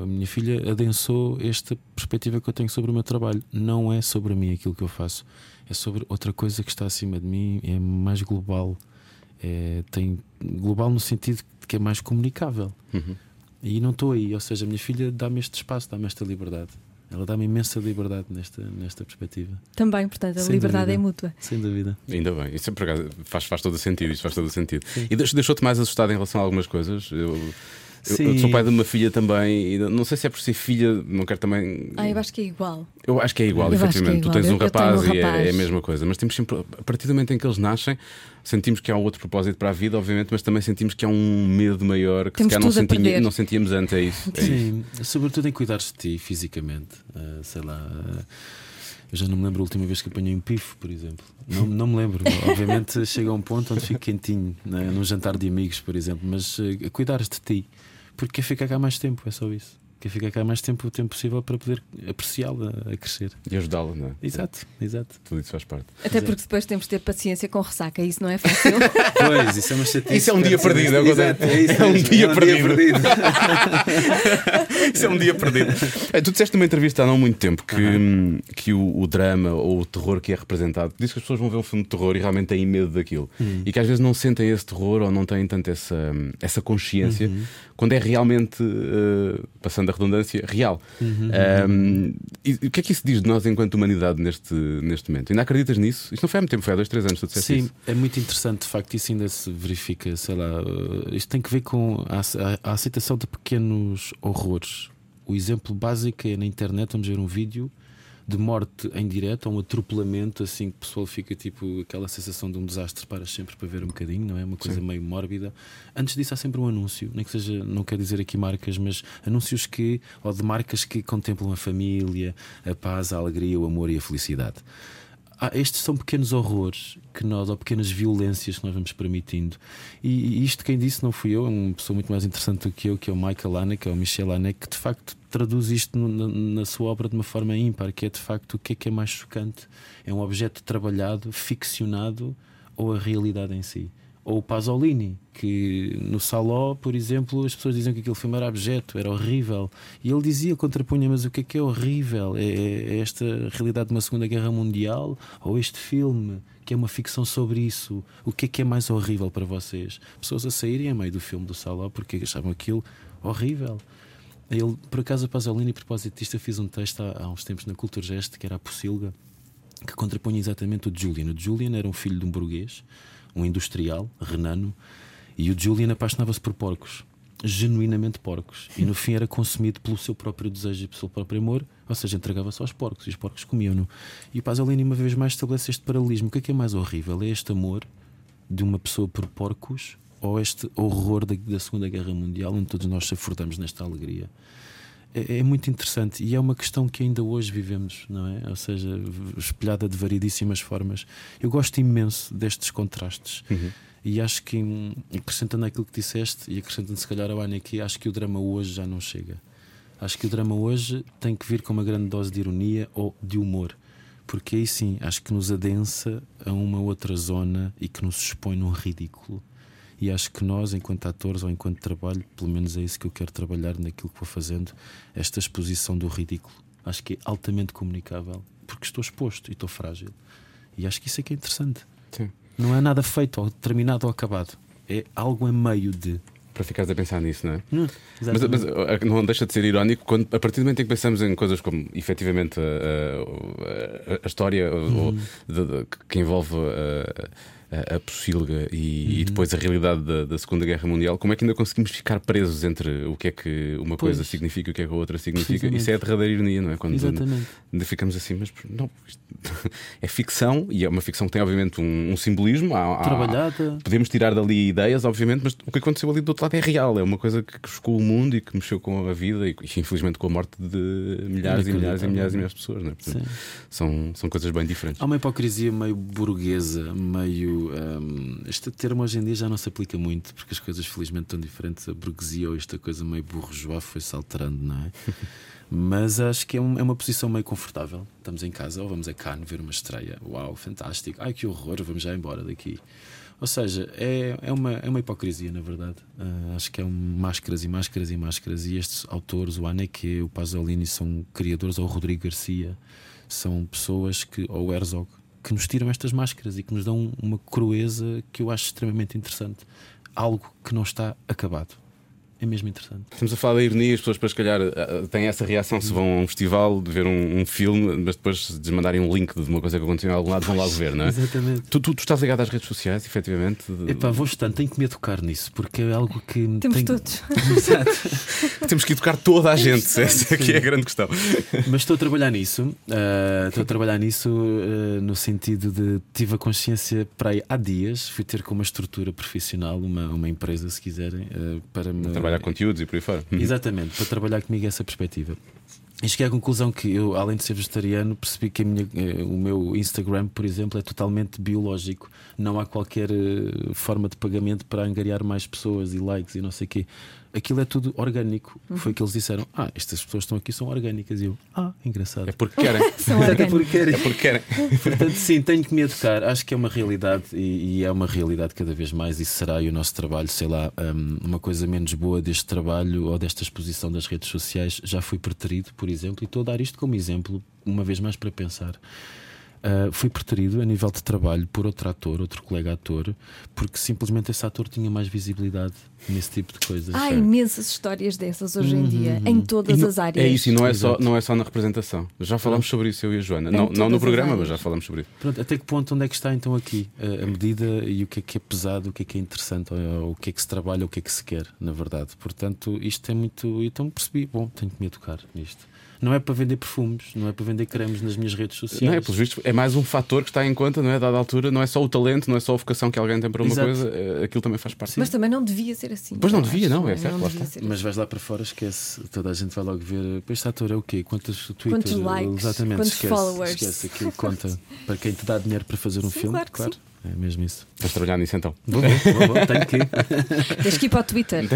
a minha filha adensou esta perspectiva que eu tenho sobre o meu trabalho. Não é sobre mim aquilo que eu faço, é sobre outra coisa que está acima de mim, é mais global. É, tem global no sentido que é mais comunicável. Uhum. E não estou aí, ou seja, a minha filha dá-me este espaço, dá-me esta liberdade. Ela dá-me imensa liberdade nesta, nesta perspectiva. Também, portanto, a Sem liberdade dúvida. é mútua. Sem dúvida. Ainda bem, isso é, por acaso, faz, faz todo o sentido. Isso faz todo o sentido. E deix- deixou-te mais assustado em relação a algumas coisas? Eu, eu- eu sou pai de uma filha também, e não sei se é por ser filha, não quero também. Ah, eu acho que é igual. Eu acho que é igual, Eu é efetivamente. igual. Tu tens um rapaz um e é- rapaz. É, a mesma coisa. Mas temos sempre, a partir do momento em que eles nascem, sentimos que há um outro propósito para a vida, obviamente, mas também sentimos que há um medo maior que Temos se calhar não, perder. não sentíamos antes. É isso. É isso. Sim, sobretudo em cuidares de ti fisicamente. Ah, sei lá. ah, eu já não me lembro a última vez que apanhei um pifo, por exemplo. Não, não me lembro. Obviamente chega a um ponto onde fico quentinho, né, num jantar de amigos, por exemplo, mas ah, cuidares de ti. Porque ficar cá mais tempo, é só isso. Quer ficar cá mais tempo, o tempo possível para poder apreciá-la a crescer. E ajudá-la, não é? Exato, exato. Tudo isso faz parte. Até porque depois temos de ter paciência com ressaca, isso não é fácil. Pois, isso é uma chatice. Isso é um dia perdido, é que Exato, é isso É um mesmo, dia é um perdido. perdido. Isso é um dia perdido. É, tu disseste numa entrevista há não muito tempo que, hum, que o, o drama ou o terror que é representado diz que as pessoas vão ver um filme de terror e realmente têm medo daquilo e que às vezes não sentem esse terror ou não têm tanto essa, essa consciência quando é realmente, eh, passando a redundância, real. Um, e o que é que isso diz de nós enquanto humanidade neste, neste momento? Ainda acreditas nisso? Isto não foi há muito tempo, foi há dois, três anos tu disseste Sim, isso. é muito interessante, de facto, isso ainda se verifica, sei lá, uh, isto tem que ver com a, a- a aceitação de pequenos horrores. O exemplo básico é na internet, vamos ver um vídeo de morte em direto, ou um atropelamento, assim que o pessoal fica tipo aquela sensação de um desastre para sempre para ver um bocadinho, não é? Uma coisa meio mórbida. Antes disso há sempre um anúncio, nem que seja, não quero dizer aqui marcas, mas anúncios que, ou de marcas que contemplam a família, a paz, a alegria, o amor e a felicidade. Ah, estes são pequenos horrores que nós, ou pequenas violências que nós vamos permitindo. E, isto quem disse não fui eu, é uma pessoa muito mais interessante do que eu, que é o Michael Haneke, é o Michel Haneke, que de facto traduz isto na, na sua obra de uma forma ímpar, que é de facto o que é que é mais chocante? É um objeto trabalhado, ficcionado ou a realidade em si? Ou o Pasolini, que no Saló, por exemplo, as pessoas diziam que aquele filme era abjeto, era horrível. E ele dizia, contrapunha, mas o que é que é horrível? É, é esta realidade de uma Segunda Guerra Mundial? Ou este filme, que é uma ficção sobre isso? O que é que é mais horrível para vocês? Pessoas a saírem a meio do filme do Saló porque achavam aquilo horrível. Ele, por acaso, o Pasolini, a propósito disto, eu fiz um texto há, há uns tempos na Cultura Geste, que era a Pocilga, que contrapunha exatamente o Julian. O Julian era um filho de um burguês, um industrial, renano, e o Julian apaixonava-se por porcos, genuinamente porcos, e no fim era consumido pelo seu próprio desejo e pelo seu próprio amor, ou seja, entregava-se aos porcos e os porcos comiam-no. E o Pasolini, uma vez mais, estabelece este paralelismo. O que é que é mais horrível? É este amor de uma pessoa por porcos ou este horror da, da Segunda Guerra Mundial, onde todos nós safordamos nesta alegria? É, é muito interessante e é uma questão que ainda hoje vivemos, não é? Ou seja, espelhada de variedíssimas formas. Eu gosto imenso destes contrastes e acho que, acrescentando aquilo que disseste e acrescentando se calhar ao Ana aqui, acho que o drama hoje já não chega. Acho que o drama hoje tem que vir com uma grande dose de ironia ou de humor. Porque aí sim, acho que nos adensa a uma outra zona e que nos expõe num ridículo. E acho que nós, enquanto atores ou enquanto trabalho, pelo menos é isso que eu quero trabalhar naquilo que vou fazendo, esta exposição do ridículo. Acho que é altamente comunicável, porque estou exposto e estou frágil. E acho que isso é que é interessante. Sim. Não é nada feito ou terminado ou acabado. É algo a meio de. Para ficares a pensar nisso, não é? Hum, Mas, mas, uh, não deixa de ser irónico quando, a partir do momento em que pensamos em coisas como efetivamente a, a- a história Uhum. ou- de- de- que envolve a, a, a pocilga e, Uhum. e depois a realidade da, da Segunda Guerra Mundial, como é que ainda conseguimos ficar presos entre o que é que uma Pois. coisa significa e o que é que a outra significa? Isso é a derradeira ironia, não é? Quando Exatamente. ainda ficamos assim, mas não, é ficção e é uma ficção que tem obviamente um, um simbolismo. Há, há- Trabalhada. Podemos tirar dali ideias, obviamente, mas o que aconteceu ali do outro lado é real. É uma coisa que que chocou o mundo e que mexeu com a vida e, e, infelizmente com a morte de milhares e milhares e milhares e milhares de pessoas. Não é? Portanto, são, são coisas bem diferentes. Há uma hipocrisia meio burguesa, meio. Hum, este termo hoje em dia já não se aplica muito, porque as coisas felizmente estão diferentes. A burguesia ou esta coisa meio bourgeois foi-se alterando, não é? Mas acho que é, um- é uma posição meio confortável. Estamos em casa ou vamos a Cannes ver uma estreia. Uau, fantástico. Ai que horror, vamos já embora daqui. Ou seja, é, é, uma, é uma hipocrisia, na verdade. Ah, acho que é um máscaras e máscaras e máscaras. E estes autores, o Haneke, o Pasolini, são criadores, ou o Rodrigo Garcia, são pessoas que, ou o Herzog, que nos tiram estas máscaras e que nos dão uma crueza que eu acho extremamente interessante. Algo que não está acabado. É mesmo interessante. Estamos a falar da ironia, as pessoas, para se calhar, eh, têm essa reação se vão a um festival de ver um, um filme, mas depois se desmandarem um link de uma coisa que aconteceu em algum lado, vão logo ver, não é? Exatamente. Tu, tu, tu estás ligado às redes sociais, efetivamente? Epá, vou estando, tenho que me educar nisso, porque é algo que. Temos tenho- todos. Exato. Temos que educar toda a gente, essa aqui é a grande questão. Mas estou a trabalhar nisso. ah, estou a trabalhar nisso ah, no sentido de tive a consciência para aí há dias, fui ter com uma estrutura profissional, uma, uma empresa, se quiserem, ah, para me Trabalhar conteúdos e por aí fora. Exatamente, para trabalhar comigo essa perspectiva. E cheguei à conclusão que eu, além de ser vegetariano, percebi que a minha, eh, o meu Instagram, por exemplo, é totalmente biológico. Não há qualquer eh, forma de pagamento para angariar mais pessoas e likes e não sei o quê. Aquilo é tudo orgânico. Foi o que eles disseram: Ah, estas pessoas que estão aqui são orgânicas. E eu, ah, engraçado. É porque querem. São orgânicos. É porque querem. Portanto, sim, tenho que me educar. Acho que é uma realidade e, e é uma realidade cada vez mais. E será e o nosso trabalho, sei lá, hum, uma coisa menos boa deste trabalho ou desta exposição das redes sociais já foi preterido, por exemplo. E estou a dar isto como exemplo, uma vez mais para pensar. Uh, fui preterido a nível de trabalho por outro ator, outro colega ator, porque simplesmente esse ator tinha mais visibilidade nesse tipo de coisas. Há imensas histórias dessas hoje em dia, em todas não- as áreas. É isso, e não é, só, não é só na representação. Já falámos sobre isso, eu e a Joana. Em Não, não no programa, mas já falámos sobre isso. Pronto, até que ponto onde é que está então aqui a, a medida e o que é que é pesado, o que é que é interessante, ou, o que é que se trabalha, o que é que se quer, na verdade. Portanto, isto é muito. Então percebi, bom, tenho que me educar nisto. Não é para vender perfumes, não é para vender cremes nas minhas redes sociais. Não é, pelos vistos, é mais um fator que está em conta, não é? Dada a altura, não é só o talento, não é só a vocação que alguém tem para uma Exato. coisa, eh, aquilo também faz parte. Mas também não devia ser assim. Pois não devia, acho, não, é certo, ser Mas vais lá para fora, esquece. Toda a gente vai logo ver. "Pá, Este ator é o quê? Quantos Twitter? Quantos likes, Exatamente, quantos esquece, followers. Esquece, aquilo conta para quem te dá dinheiro para fazer um Sim, filme. claro que sim. É mesmo isso. Vamos trabalhar nisso então. Vou, vou, vou, tenho que ir. Tens que ir para o Twitter.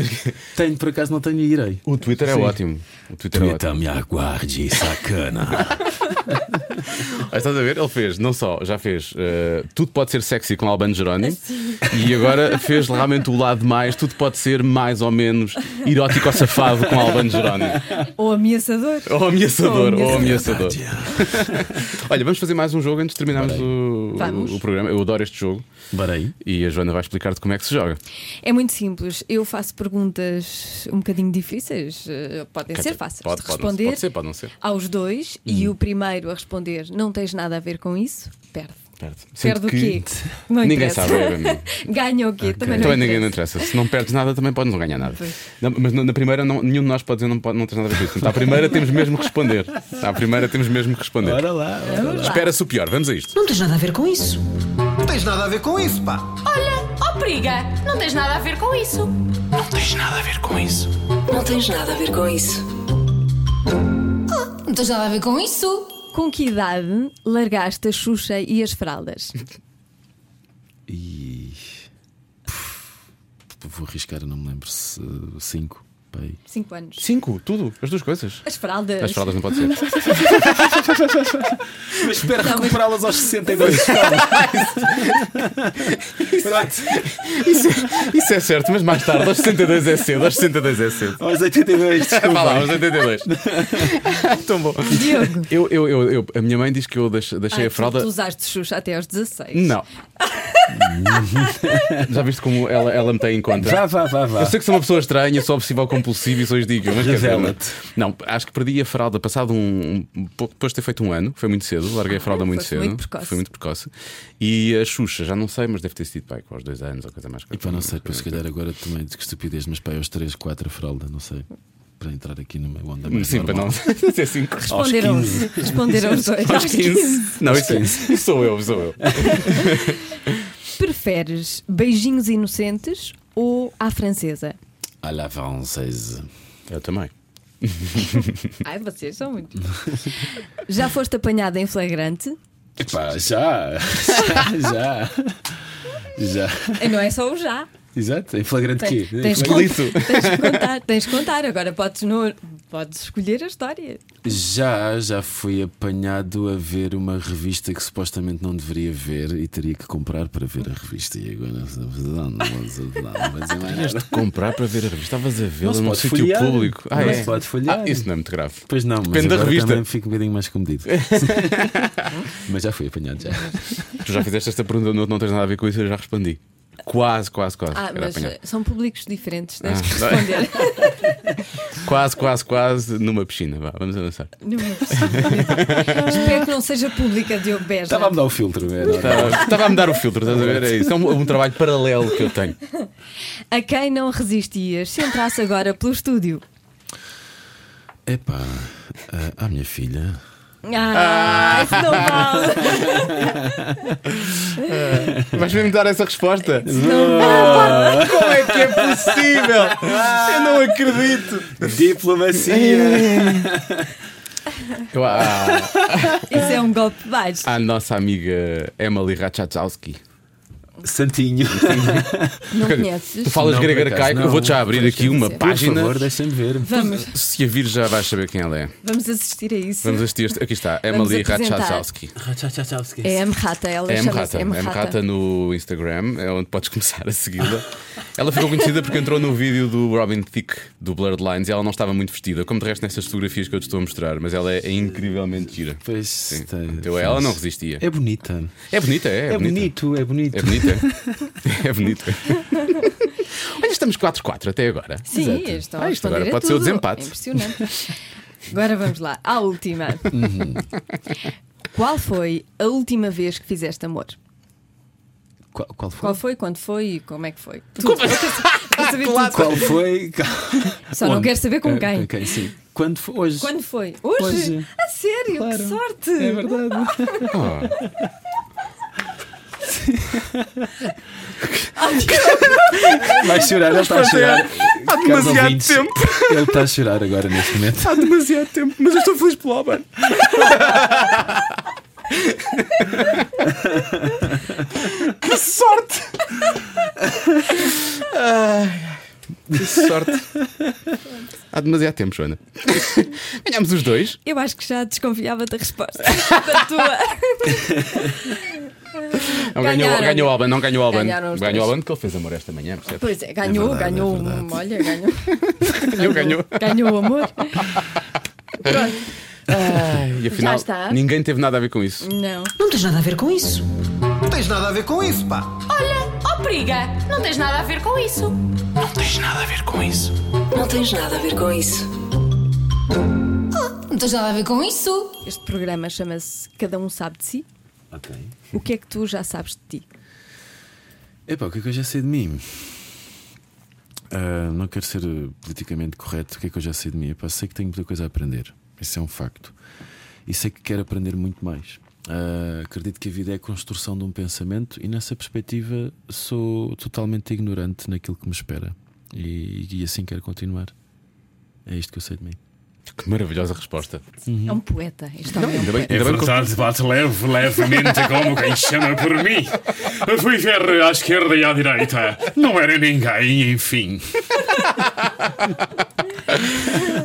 Tenho, por acaso não tenho e irei. O Twitter é Sim. ótimo. O Twitter é ótimo. me aguarde, sacana. Ah, estás a ver? Ele fez, não só, já fez eh, Tudo pode ser sexy com Albano Jerónimo e agora fez realmente o lado mais Tudo pode ser mais ou menos erótico ou safado com Albano Jerónimo. Ou ameaçador. Ou ameaçador, Ou ou ameaçador. Olha, vamos fazer mais um jogo antes de terminarmos o, Vamos. o programa. Eu adoro este jogo Barei. e a Joana vai explicar-te como é que se joga. É muito simples. Eu faço perguntas um bocadinho difíceis. eh, Podem Quer ser fáceis Pode, de pode, responder pode ser, pode não ser. aos dois e o primeiro a responder não tens nada a ver com isso, perde. Perde. Perde o quê? Não Ninguém interessa. sabe. é. Ganha o quê? Também não Também ninguém não interessa. Se não perdes nada, também podes não ganhar nada. Não, mas na, na primeira, não- nenhum de nós pode dizer não, pode, não tens nada a ver com isso. À primeira temos mesmo que responder. À primeira temos mesmo que responder. Bora lá. Lá. Espera-se o pior, vamos a isto. Não tens nada a ver com isso. Não tens nada a ver com isso, pá. Olha, ó periga, não tens nada a ver com isso. Não tens nada a ver com isso. Não tens nada a ver com isso. Com que idade largaste a Xuxa e as fraldas? E. Puf, Vou arriscar, não me lembro se. Cinco. Pai. Cinco anos. Cinco, tudo, as duas coisas. As fraldas. As fraldas não pode ser. Mas espero recuperá-las aos 62. Isso é certo, mas mais tarde, aos 62 é cedo, aos 62 é cedo. aos 82. Vá lá, aos 82. Tão bom. Diogo. Eu, eu, eu, eu- a minha mãe diz que eu deixei, deixei Ai, a fralda. Tu, tu usaste Xuxa até aos 16. Não. Já viste como ela, ela me tem em conta? Vá, vá, vá, vá. Eu sei que sou uma pessoa estranha, sou obsessivo compulsivo e sou digo, mas Revela-te. Não, acho que perdi a fralda passado um, um pouco depois de ter feito um ano, foi muito cedo, larguei a fralda muito foste cedo. muito precoce. Foi muito precoce. E a Xuxa, já não sei, mas deve ter sido pai, com aos dois anos ou coisa mais. E pá, não sei, depois se calhar agora também, que estupidez, mas pá, aos 3, 4 a fralda, não sei. Para entrar aqui numa onda mais Sim, para não ser cinco. Responderam, Aos 15. responderam os dois. Aos 15. Não, isso, é- isso sou eu, sou eu. Preferes beijinhos inocentes ou à francesa? À la française. Eu também. Ai, vocês são muito. Já foste apanhada em flagrante? Epá, já. já. Já. E não é só o já. Exato, em flagrante Tens, quê? tens, flagrante- contar, tens que contar, tens que contar. Agora podes, no, podes escolher a história. Já, já fui apanhado a ver uma revista que supostamente não deveria ver e teria que comprar para ver a revista. E agora não, não, mais nada. Comprar para ver a revista, estavas a Não vê-la num sítio folhear. público. Ah, Não é? se pode folhear. Ah, isso não é muito grave. Pois não, mas Depende da agora revista. também fico um bocadinho mais comedido. mas já fui apanhado já. Tu já fizeste esta pergunta, não, não tens nada a ver com isso, eu já respondi. Quase, quase, quase. Ah, Era mas apanhado. eh, são públicos diferentes, tens Ah, que responder. Quase, quase, quase numa piscina. Vá, vamos avançar. Não é possível. Espero que não seja pública, Diogo Beja. Estava a me dar o filtro. Era. Estava, estava a me dar o filtro, estás a ver? É isso. É um, um trabalho paralelo que eu tenho. A quem não resistias se entrasse agora pelo estúdio? Epá, a, a minha filha. Ah, isso não vale. Vais mesmo dar essa resposta? Não vale. Como é que é possível? Eu não acredito. Diplomacia! Eu, ah, Isso é um golpe baixo. a nossa amiga Emily Rachatzowski. Santinho. Não conheces? Tu falas Não, grego por acaso, arcaico, eu não. vou-te já abrir Pois, aqui uma por página. Por favor, deixem-me ver. Vamos, Se a vir já vais saber quem ela é. vamos assistir a isso. Vamos assistir. este- Aqui está, Vamos Emily apresentar. Ratchazowski. É M Rata, ela É chama-se M-Rata. M M-Rata no Instagram, é onde podes começar a segui-la. Ela ficou conhecida porque entrou no vídeo do Robin Thicke, do Blurred Lines, e ela não estava muito vestida, como de resto nessas fotografias que eu te estou a mostrar, mas ela é, é incrivelmente gira. Pois, tem- Então ela não resistia. É bonita. É bonita, é. É, bonita. bonito, é bonito. É bonita. É bonita. Olha, estamos 4-4 até agora. Sim, Exato. estão Ah, a isto agora a pode ser o tudo. desempate. É impressionante. Agora vamos lá, à última. Uhum. Qual foi a última vez que fizeste amor? Qual, qual foi? Qual foi, quando foi e como é que foi? Tudo. Quero saber tudo. Qual foi? Só não Onde? quero saber com Ah, quem. ok, sim. Quando foi? Hoje. Quando foi? Hoje? Hoje. A sério? Que sorte! É verdade. Vai chorar, ele está a chorar. Há demasiado tempo. Ele está a chorar agora neste momento. Há demasiado tempo, mas eu estou feliz pelo Alban. que sorte! Ai, que sorte! Há demasiado tempo, Joana. Ganhámos os dois. Eu acho que já desconfiava da resposta. da tua. Não ganhou, ganhou o Alban, não ganhou o Alban. Ganharam os Ganhou o dois. Alban porque ele fez amor esta manhã, percebes? Pois é, ganhou, verdade, ganhou. é verdade. olha, ganhou. Ganhou, ganhou. Ganhou o amor. Pronto. Ai, e afinal, está. ninguém teve nada a ver com isso. Não. Não tens nada a ver com isso. Não tens nada a ver com isso, pá. Olha, ó periga, não tens nada a ver com isso. Não tens nada a ver com isso. Não tens nada a ver com isso. Não tens nada a ver com isso. Este programa chama-se Cada um sabe de si. Ok. O que é que tu já sabes de ti? Epá, o que é que eu já sei de mim? Ah, não quero ser politicamente correto. O que é que eu já sei de mim? Epá, sei que tenho muita coisa a aprender. Isso é um facto. E sei que quero aprender muito mais. Ah, acredito que a vida é a construção de um pensamento e nessa perspectiva sou totalmente ignorante naquilo que me espera. E, e assim quero continuar. É isto que eu sei de mim. Que maravilhosa resposta. É um poeta. Este é um Ainda bem, poeta. ainda bem que verdade, bate leve, levemente como quem chama por mim. Fui ver à esquerda e à direita. Não era ninguém, enfim.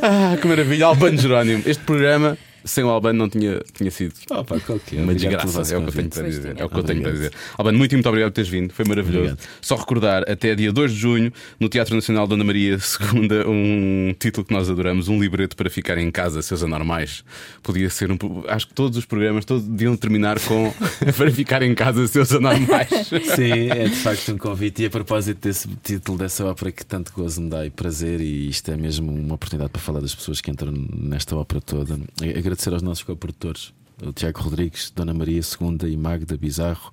Ah, que maravilha, Albano Jerónimo. Este programa, sem o Albano, não tinha, tinha sido Opa, qualquer. uma Obrigado pelo desgraça. É o que eu tenho para dizer. É o que eu tenho para dizer. Albano, muito, muito obrigado por teres vindo. Foi maravilhoso. Obrigado. Só recordar, até dia 2 de junho, no Teatro Nacional Dona Maria II, um título que nós adoramos, um libreto para ficar em casa, seus anormais. Podia ser um. Acho que todos os programas todos deviam terminar com para ficar em casa, seus anormais. Sim, é de facto um convite. E a propósito desse título dessa ópera que tanto gozo me dá e prazer, e isto é mesmo uma oportunidade para falar das pessoas que entram nesta ópera toda. E Agradecer aos nossos coprodutores, o Tiago Rodrigues, Dona Maria II e Magda Bizarro.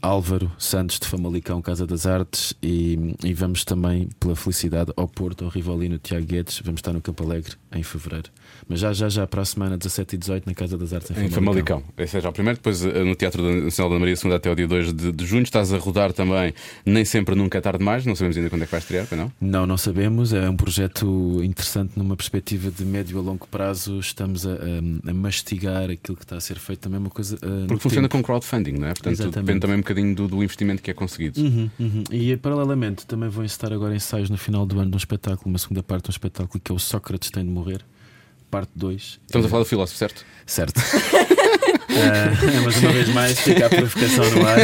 Álvaro Santos de Famalicão, Casa das Artes, e, e vamos também, pela felicidade, ao Porto, ao Rivalino Tiago Guedes. Vamos estar no Campo Alegre em fevereiro. Mas já, já, já, para a semana 17 e 18, na Casa das Artes em Em Famalicão. Famalicão. Esse é já o primeiro, depois eh, no Teatro Nacional da Maria II até o dia 2 de, de junho. Estás a rodar também Nem Sempre Nunca é Tarde Demais. Não sabemos ainda quando é que vais estrear, não? Não, não sabemos. É um projeto interessante numa perspectiva de médio a longo prazo. Estamos a, a- a mastigar aquilo que está a ser feito. Também é uma coisa. no Porque funciona tempo. com crowdfunding, não é? Portanto, Exatamente. depende também um bocadinho do, do investimento que é conseguido. Uhum, uhum. E paralelamente também vão estar agora ensaios no final do ano de um espetáculo, uma segunda parte de um espetáculo que é o Sócrates tem de morrer, parte 2. Estamos a falar do filósofo, certo? Certo. Ah, mas uma vez mais fica a provocação no ar.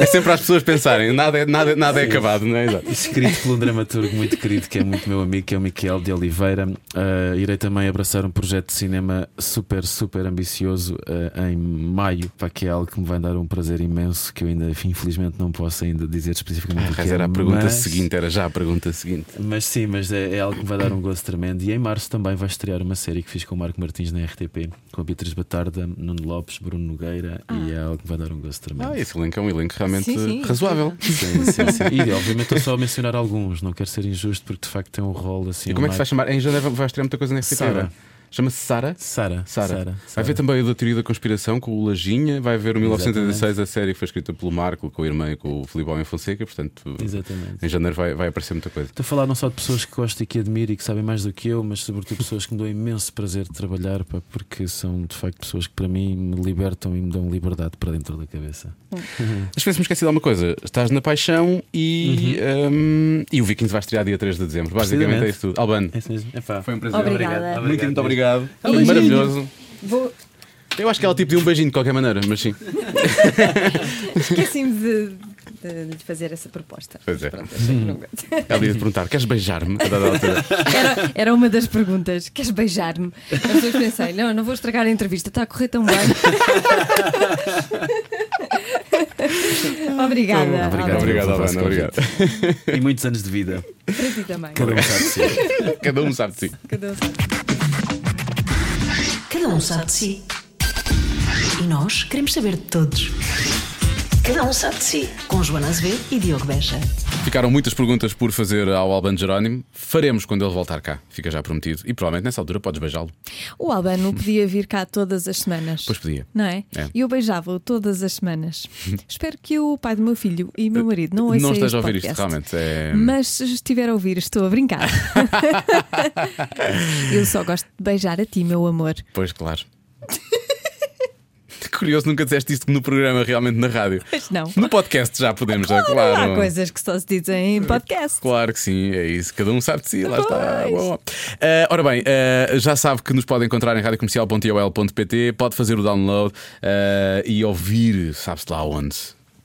É sempre para as pessoas pensarem, nada é, nada, nada é acabado, não é? Exato. Escrito por um dramaturgo muito querido, que é muito meu amigo, que é o Miquel de Oliveira. Ah, irei também abraçar um projeto de cinema super, super ambicioso ah, em maio, pá, que é algo que me vai dar um prazer imenso, que eu ainda, infelizmente, não posso ainda dizer especificamente o que Mas é, era a pergunta mas- seguinte, era já a pergunta seguinte. Mas sim, mas é, é algo que me vai dar um gozo tremendo. E em março também vai estrear uma série que fiz com o Marco Martins na RTP, com a Beatriz Batarda, Nuno Lopes, Bruno Nogueira, e é algo que vai dar um gozo tremendo. Ah, esse elenco é um elenco realmente Sim, sim. razoável. Sim, sim, sim. E obviamente estou só a mencionar alguns, não quero ser injusto porque de facto tem um rol assim. E como é que se vai chamar? Em janeiro vai estrear muita coisa na RTP. Sara. Chama-se Sara. Sara. Sara. Vai ver também o da teoria da conspiração com o Lajinha. Vai ver o 1986, a série que foi escrita pelo Marco, com a irmã e com o Filipe Almeida Fonseca. Portanto, Exatamente. em janeiro vai, vai aparecer muita coisa. Estou a falar não só de pessoas que gosto e que admiro e que sabem mais do que eu, mas sobretudo pessoas que me dão imenso prazer de trabalhar, pá, porque são de facto pessoas que para mim me libertam e me dão liberdade para dentro da cabeça. Mas se me esqueci de alguma coisa. Estás na paixão e, hum, e o Vikings vai estrear dia 3 de dezembro. Basicamente é isso tudo. Albano, É isso mesmo. Epá. foi um prazer. Obrigada. Muito, muito obrigado. Beijinho. Maravilhoso. Vou... Eu acho que ela te pediu um beijinho de qualquer maneira, mas sim. Esqueci-me de, de, de fazer essa proposta. Pois é. Pronto, aguento. Ela ia perguntar: queres beijar-me? Era, era uma das perguntas. Queres beijar-me? Mas depois pensei, não, não vou estragar a entrevista, está a correr tão bem. Obrigada. Obrigado, obrigado, Vosso Albano. Obrigado. E muitos anos de vida. Para ti também. Cada um sabe de si. Cada um sabe de si. Cada um sabe. Cada um sabe de si. E nós queremos saber de todos. Cada um sabe de si. Com Joana Azevedo e Diogo Beja. Ficaram muitas perguntas por fazer ao Albano Jerónimo. Faremos quando ele voltar cá. Fica já prometido. E provavelmente nessa altura podes beijá-lo. O Albano podia vir cá todas as semanas. Pois podia. Não é? É. E eu beijava-o todas as semanas. Espero que o pai do meu filho e meu marido não ouçam Não esteja este a ouvir isto, podcast. realmente. É... Mas se estiver a ouvir, estou a brincar. eu só gosto de beijar a ti, meu amor. Pois, claro. Curioso, nunca disseste isto no programa, realmente na rádio. Mas não. No podcast já podemos, já, claro. Há coisas que só se dizem em podcast. Claro que sim, é isso. Cada um sabe de si, lá está. Pois. Bom. Ah, ora bem, ah, já sabe que nos pode encontrar em radiocomercial.iol.pt, pode fazer o download ah, e ouvir, sabe-se lá onde.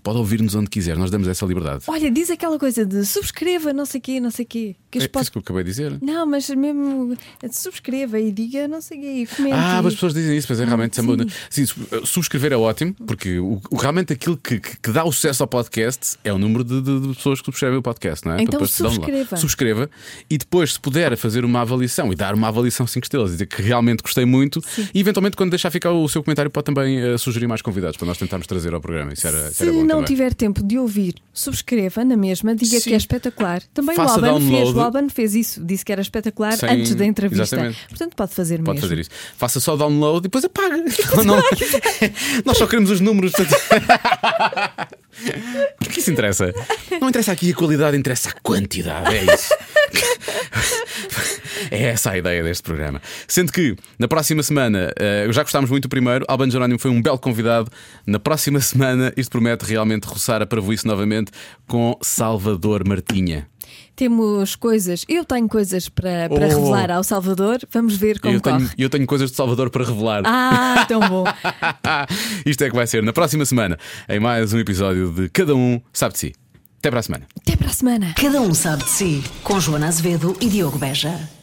Pode ouvir-nos onde quiser, nós damos essa liberdade. Olha, diz aquela coisa de subscreva, não sei quê, não sei quê. Que É pod- isso que eu acabei de dizer. Não, mas mesmo subscreva e diga não sei o quê, e comente. Ah, e- mas as pessoas dizem isso, mas é realmente sim. sim. Sim, su- subscrever é ótimo, porque o, realmente aquilo que, que- dá o sucesso ao podcast é o número de, de- de pessoas que subscrevem o podcast, não é? Então subscreva. Subscreva e depois, se puder, fazer uma avaliação e dar uma avaliação 5 estrelas, dizer que realmente gostei muito e eventualmente, quando deixar ficar o seu comentário, pode também eh, sugerir mais convidados para nós tentarmos trazer ao programa. Isso era, isso era bom não tiver tempo de ouvir, subscreva na mesma, diga Sim. que é espetacular. Também Faça o Alban fez, download. o Alban fez isso, disse que era espetacular Sem- antes da entrevista. exatamente. Portanto, pode fazer Pode mesmo. fazer isso. Faça só download e depois apaga. Não- nós só queremos os números. portanto- O que isso interessa? Não interessa aqui a qualidade, interessa a quantidade. É isso. É essa a ideia deste programa. Sendo que na próxima semana, eh, já gostámos muito do primeiro, Albano Jerónimo foi um belo convidado. Na próxima semana, isto promete realmente roçar a parvoíce novamente com Salvador Martinha. Temos coisas, eu tenho coisas para, para Oh. revelar ao Salvador, vamos ver como Eu tenho, corre. eu tenho coisas de Salvador para revelar. Ah, tão bom. Isto é que vai ser na próxima semana, em mais um episódio de Cada Um Sabe de Si. Até para a semana. Até para a semana. Cada um sabe de si. Com Joana Azevedo e Diogo Beja.